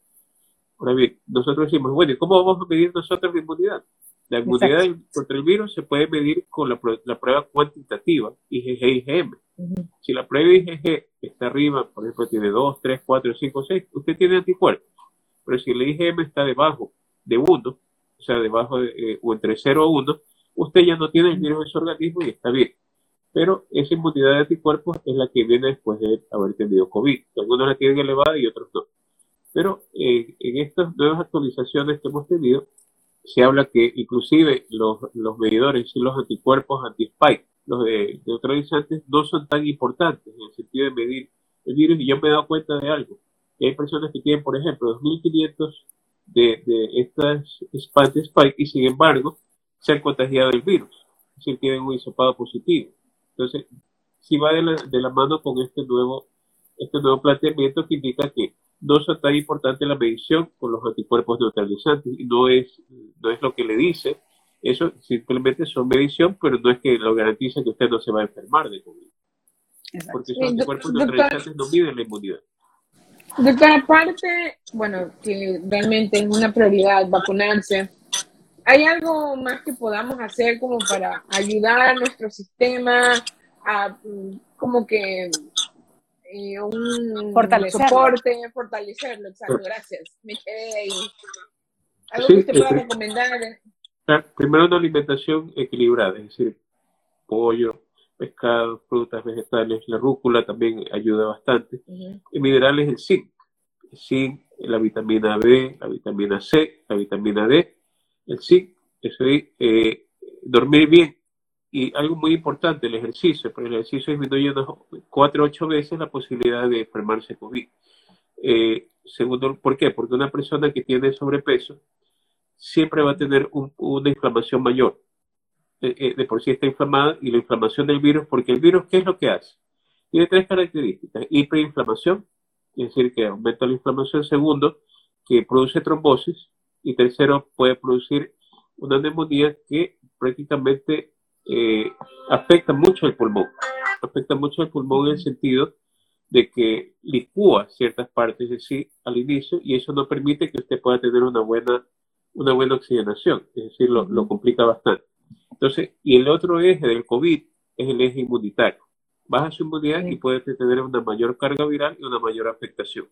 Ahora bien, nosotros decimos, bueno, ¿y cómo vamos a medir nosotros la inmunidad? La inmunidad contra el virus se puede medir con la, prueba cuantitativa, IgG IgM. Si la prueba IgG está arriba, por ejemplo, tiene 2, 3, 4, 5, 6, usted tiene anticuerpos. Pero si el IgM está debajo de 1, o sea, debajo de, eh, o entre 0 y 1, usted ya no tiene el virus en su organismo y está bien. Pero esa inmunidad de anticuerpos es la que viene después de haber tenido COVID. Algunos la tienen elevada y otros no. Pero eh, en estas nuevas actualizaciones que hemos tenido, se habla que inclusive los, los medidores y los anticuerpos anti-spike, los de, neutralizantes, no son tan importantes en el sentido de medir el virus. Y yo me he dado cuenta de algo, que hay personas que tienen, por ejemplo, 2.500 de, de estas anti-spike y sin embargo se han contagiado del virus, es decir, tienen un hisopado positivo. Entonces, si va de la, de la mano con este nuevo, este nuevo planteamiento que indica que no es tan importante la medición con los anticuerpos neutralizantes y no es, no es lo que le dice. Eso simplemente son medición, pero no es que lo garantice que usted no se va a enfermar de COVID. Porque esos anticuerpos neutralizantes no miden la inmunidad. Doctora, aparte, bueno, que realmente es una prioridad vacunarse, ¿hay algo más que podamos hacer como para ayudar a nuestro sistema a mm, como que un soporte, fortalecerlo, exacto, gracias. Me quedé ahí. ¿Algo que te pueda recomendar? Primero una alimentación equilibrada, es decir, pollo, pescado, frutas, vegetales, la rúcula también ayuda bastante. Y minerales, el zinc. El zinc, la vitamina B, la vitamina C, la vitamina D, el zinc, eso eh, dormir bien, y algo muy importante, el ejercicio, porque el ejercicio disminuye unas 4 o 8 veces la posibilidad de enfermarse COVID. Eh, segundo, ¿por qué? Porque una persona que tiene sobrepeso siempre va a tener una inflamación mayor. Eh, eh, de por sí está inflamada y la inflamación del virus, porque el virus, ¿qué es lo que hace? Tiene tres características. Hiperinflamación, es decir, que aumenta la inflamación. Segundo, que produce trombosis. Y tercero, puede producir una neumonía que prácticamente eh, afecta mucho el pulmón. Afecta mucho el pulmón en el sentido de que licúa ciertas partes de sí al inicio y eso no permite que usted pueda tener una buena, una buena oxigenación, es decir, lo, lo complica bastante. Entonces, y el otro eje del COVID es el eje inmunitario. Baja su inmunidad y puede tener una mayor carga viral y una mayor afectación.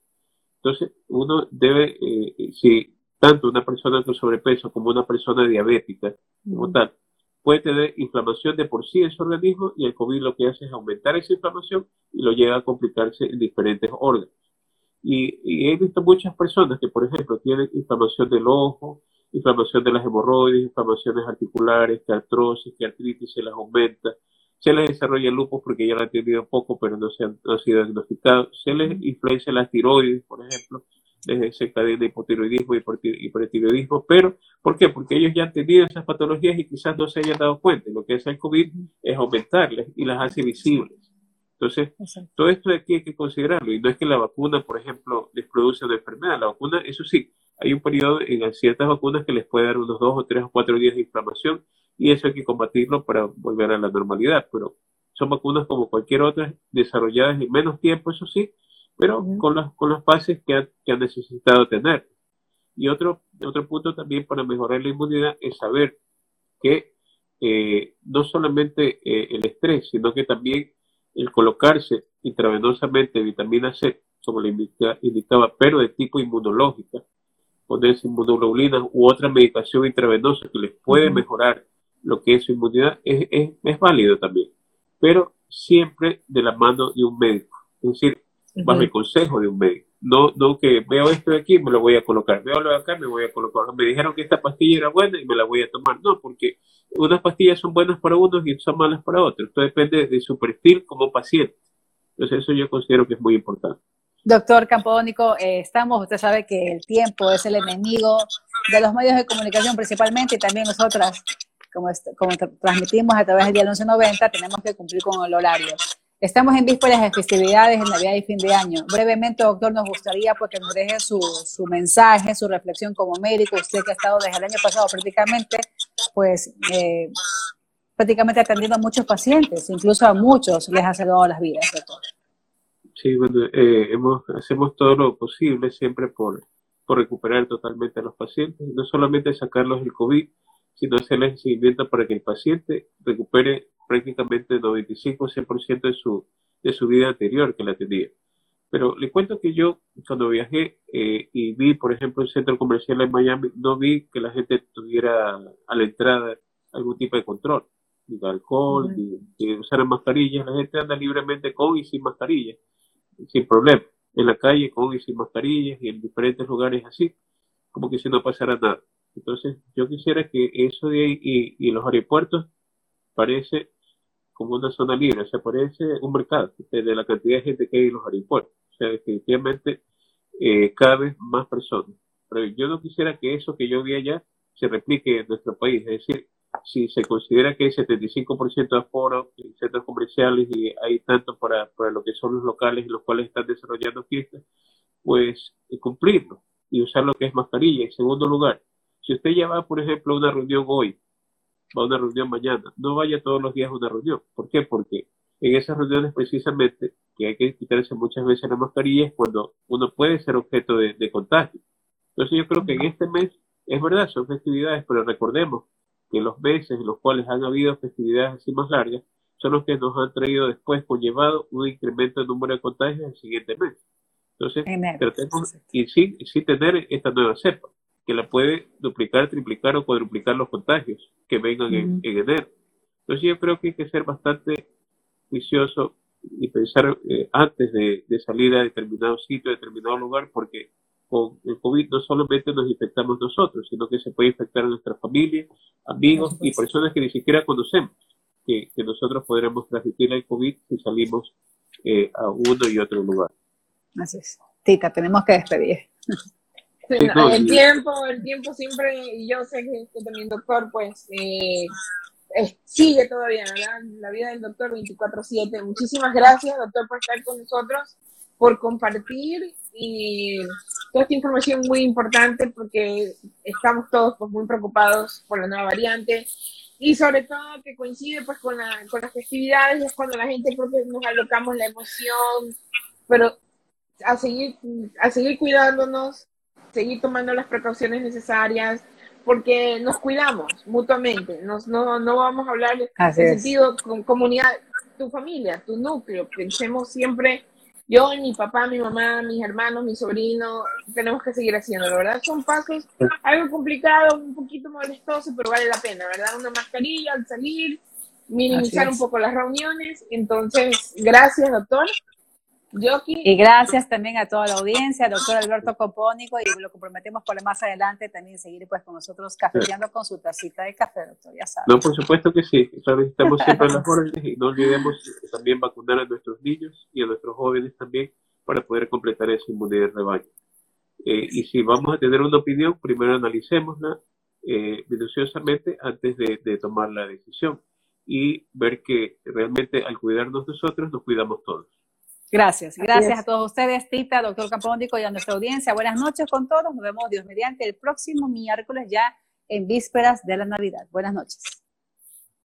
Entonces, uno debe, eh, si tanto una persona con sobrepeso como una persona diabética, como tal, puede tener inflamación de por sí en su organismo y el COVID lo que hace es aumentar esa inflamación y lo lleva a complicarse en diferentes órganos. Y, he visto muchas personas que, por ejemplo, tienen inflamación del ojo, inflamación de las hemorroides, inflamaciones articulares, que artrosis, que artritis se las aumenta, se les desarrolla el lupus porque ya lo han tenido poco, pero no, se han, no han sido diagnosticados, se les influencia las tiroides, por ejemplo, se cadena hipotiroidismo y hipertiroidismo, pero ¿por qué? Porque ellos ya han tenido esas patologías y quizás no se hayan dado cuenta. Lo que hace el COVID es aumentarlas y las hace visibles. Entonces, todo esto de aquí hay que considerarlo. Y no es que la vacuna, por ejemplo, les produce una enfermedad. La vacuna, eso sí, hay un periodo en ciertas vacunas que les puede dar unos dos o tres o cuatro días de inflamación y eso hay que combatirlo para volver a la normalidad. Pero son vacunas como cualquier otra, desarrolladas en menos tiempo, eso sí, pero con, las, con las fases que ha, que ha necesitado tener. Y otro, otro punto también para mejorar la inmunidad es saber que eh, no solamente eh, el estrés, sino que también el colocarse intravenosamente vitamina C, como le indicaba, pero de tipo inmunológica, ponerse inmunoglobulina u otra medicación intravenosa que les puede mejorar lo que es su inmunidad, es, es, es válido también, pero siempre de la mano de un médico. Es decir, bajo el consejo de un médico. no, no que veo esto de aquí, me lo voy a colocar, veo lo de acá, me voy a colocar. Me dijeron que esta pastilla era buena y me la voy a tomar. No, porque unas pastillas son buenas para unos y son malas para otros. Esto depende de su perfil como paciente. Entonces eso yo considero que es muy importante. Doctor Campónico, eh, estamos, usted sabe que el tiempo es el enemigo de los medios de comunicación principalmente y también nosotras, como, como transmitimos a través del día 1190, tenemos que cumplir con el horario. Estamos en vísperas de festividades de Navidad y fin de año. Brevemente, doctor, nos gustaría pues, que nos deje su, su, mensaje, su reflexión como médico. Usted que ha estado desde el año pasado prácticamente, pues eh, prácticamente atendiendo a muchos pacientes, incluso a muchos les ha salvado las vidas, doctor. Sí, bueno, eh, hemos, hacemos todo lo posible siempre por, por recuperar totalmente a los pacientes, no solamente sacarlos del COVID, sino hacerles seguimiento para que el paciente recupere prácticamente 95 100% de su, de su vida anterior que la tenía. Pero le cuento que yo, cuando viajé eh, y vi, por ejemplo, el centro comercial en Miami, no vi que la gente tuviera a la entrada algún tipo de control, ni de alcohol, ni, ni usar mascarillas. La gente anda libremente con y sin mascarillas, sin problema. En la calle con y sin mascarillas y en diferentes lugares así, como que si no pasara nada. Entonces, yo quisiera que eso de ahí y, y los aeropuertos parece como una zona libre, o sea, parece un mercado de la cantidad de gente que hay en los aeropuertos. O sea, definitivamente eh, cada vez más personas. Pero yo no quisiera que eso que yo vi allá se replique en nuestro país. Es decir, si se considera que hay 75% de aforo en centros comerciales y hay tanto para, para lo que son los locales en los cuales están desarrollando fiestas, pues cumplirlo y usar lo que es mascarilla. En segundo lugar, si usted ya va, por ejemplo, a una reunión hoy va a una reunión mañana. No vaya todos los días a una reunión. ¿Por qué? Porque en esas reuniones precisamente que hay que quitarse muchas veces la mascarilla es cuando uno puede ser objeto de, contagio. Entonces yo creo que en este mes, es verdad, son festividades, pero recordemos que los meses en los cuales han habido festividades así más largas son los que nos han traído después conllevado un incremento de número de contagios el siguiente mes. Entonces, tratemos y sí, sí tener esta nueva cepa que la puede duplicar, triplicar o cuadruplicar los contagios que vengan en, enero. Entonces yo creo que hay que ser bastante juicioso y pensar eh, antes de, salir a determinado sitio, a determinado lugar, porque con el COVID no solamente nos infectamos nosotros, sino que se puede infectar a nuestra familia, amigos y personas que ni siquiera conocemos, que, nosotros podremos transmitir el COVID si salimos eh, a uno y otro lugar. Así es. Tita, tenemos que despedir. el tiempo, el tiempo siempre, y yo sé que, también doctor, pues eh, sigue todavía, ¿verdad? La vida del doctor 24/7. Muchísimas gracias, doctor, por estar con nosotros, por compartir y toda esta información muy importante porque estamos todos pues, muy preocupados por la nueva variante y sobre todo que coincide pues con, la, con las festividades, es cuando la gente creo que nos alocamos la emoción, pero a seguir, a seguir cuidándonos, seguir tomando las precauciones necesarias, porque nos cuidamos mutuamente, nos, no, no vamos a hablar en sentido con comunidad, tu familia, tu núcleo, pensemos siempre, yo, mi papá, mi mamá, mis hermanos, mi sobrino, tenemos que seguir haciendo, ¿verdad? Son pasos algo complicado, un poquito molestoso, pero vale la pena, ¿verdad? Una mascarilla al salir, minimizar un poco las reuniones, entonces, gracias, doctor. Y gracias también a toda la audiencia, doctor Alberto Copónico, y lo comprometemos para más adelante también seguir pues con nosotros cafeteando con su tacita de café, doctor, ya sabe. No, por supuesto que sí, estamos siempre en las [LAUGHS] órdenes y no olvidemos también vacunar a nuestros niños y a nuestros jóvenes también para poder completar esa inmunidad de rebaño. Eh, y si vamos a tener una opinión, primero analicémosla eh, minuciosamente antes de, de tomar la decisión y ver que realmente al cuidarnos nosotros nos cuidamos todos. Gracias. Gracias a todos ustedes, Tita, doctor Campónico y a nuestra audiencia. Buenas noches con todos. Nos vemos, Dios mediante, el próximo miércoles ya en vísperas de la Navidad. Buenas noches.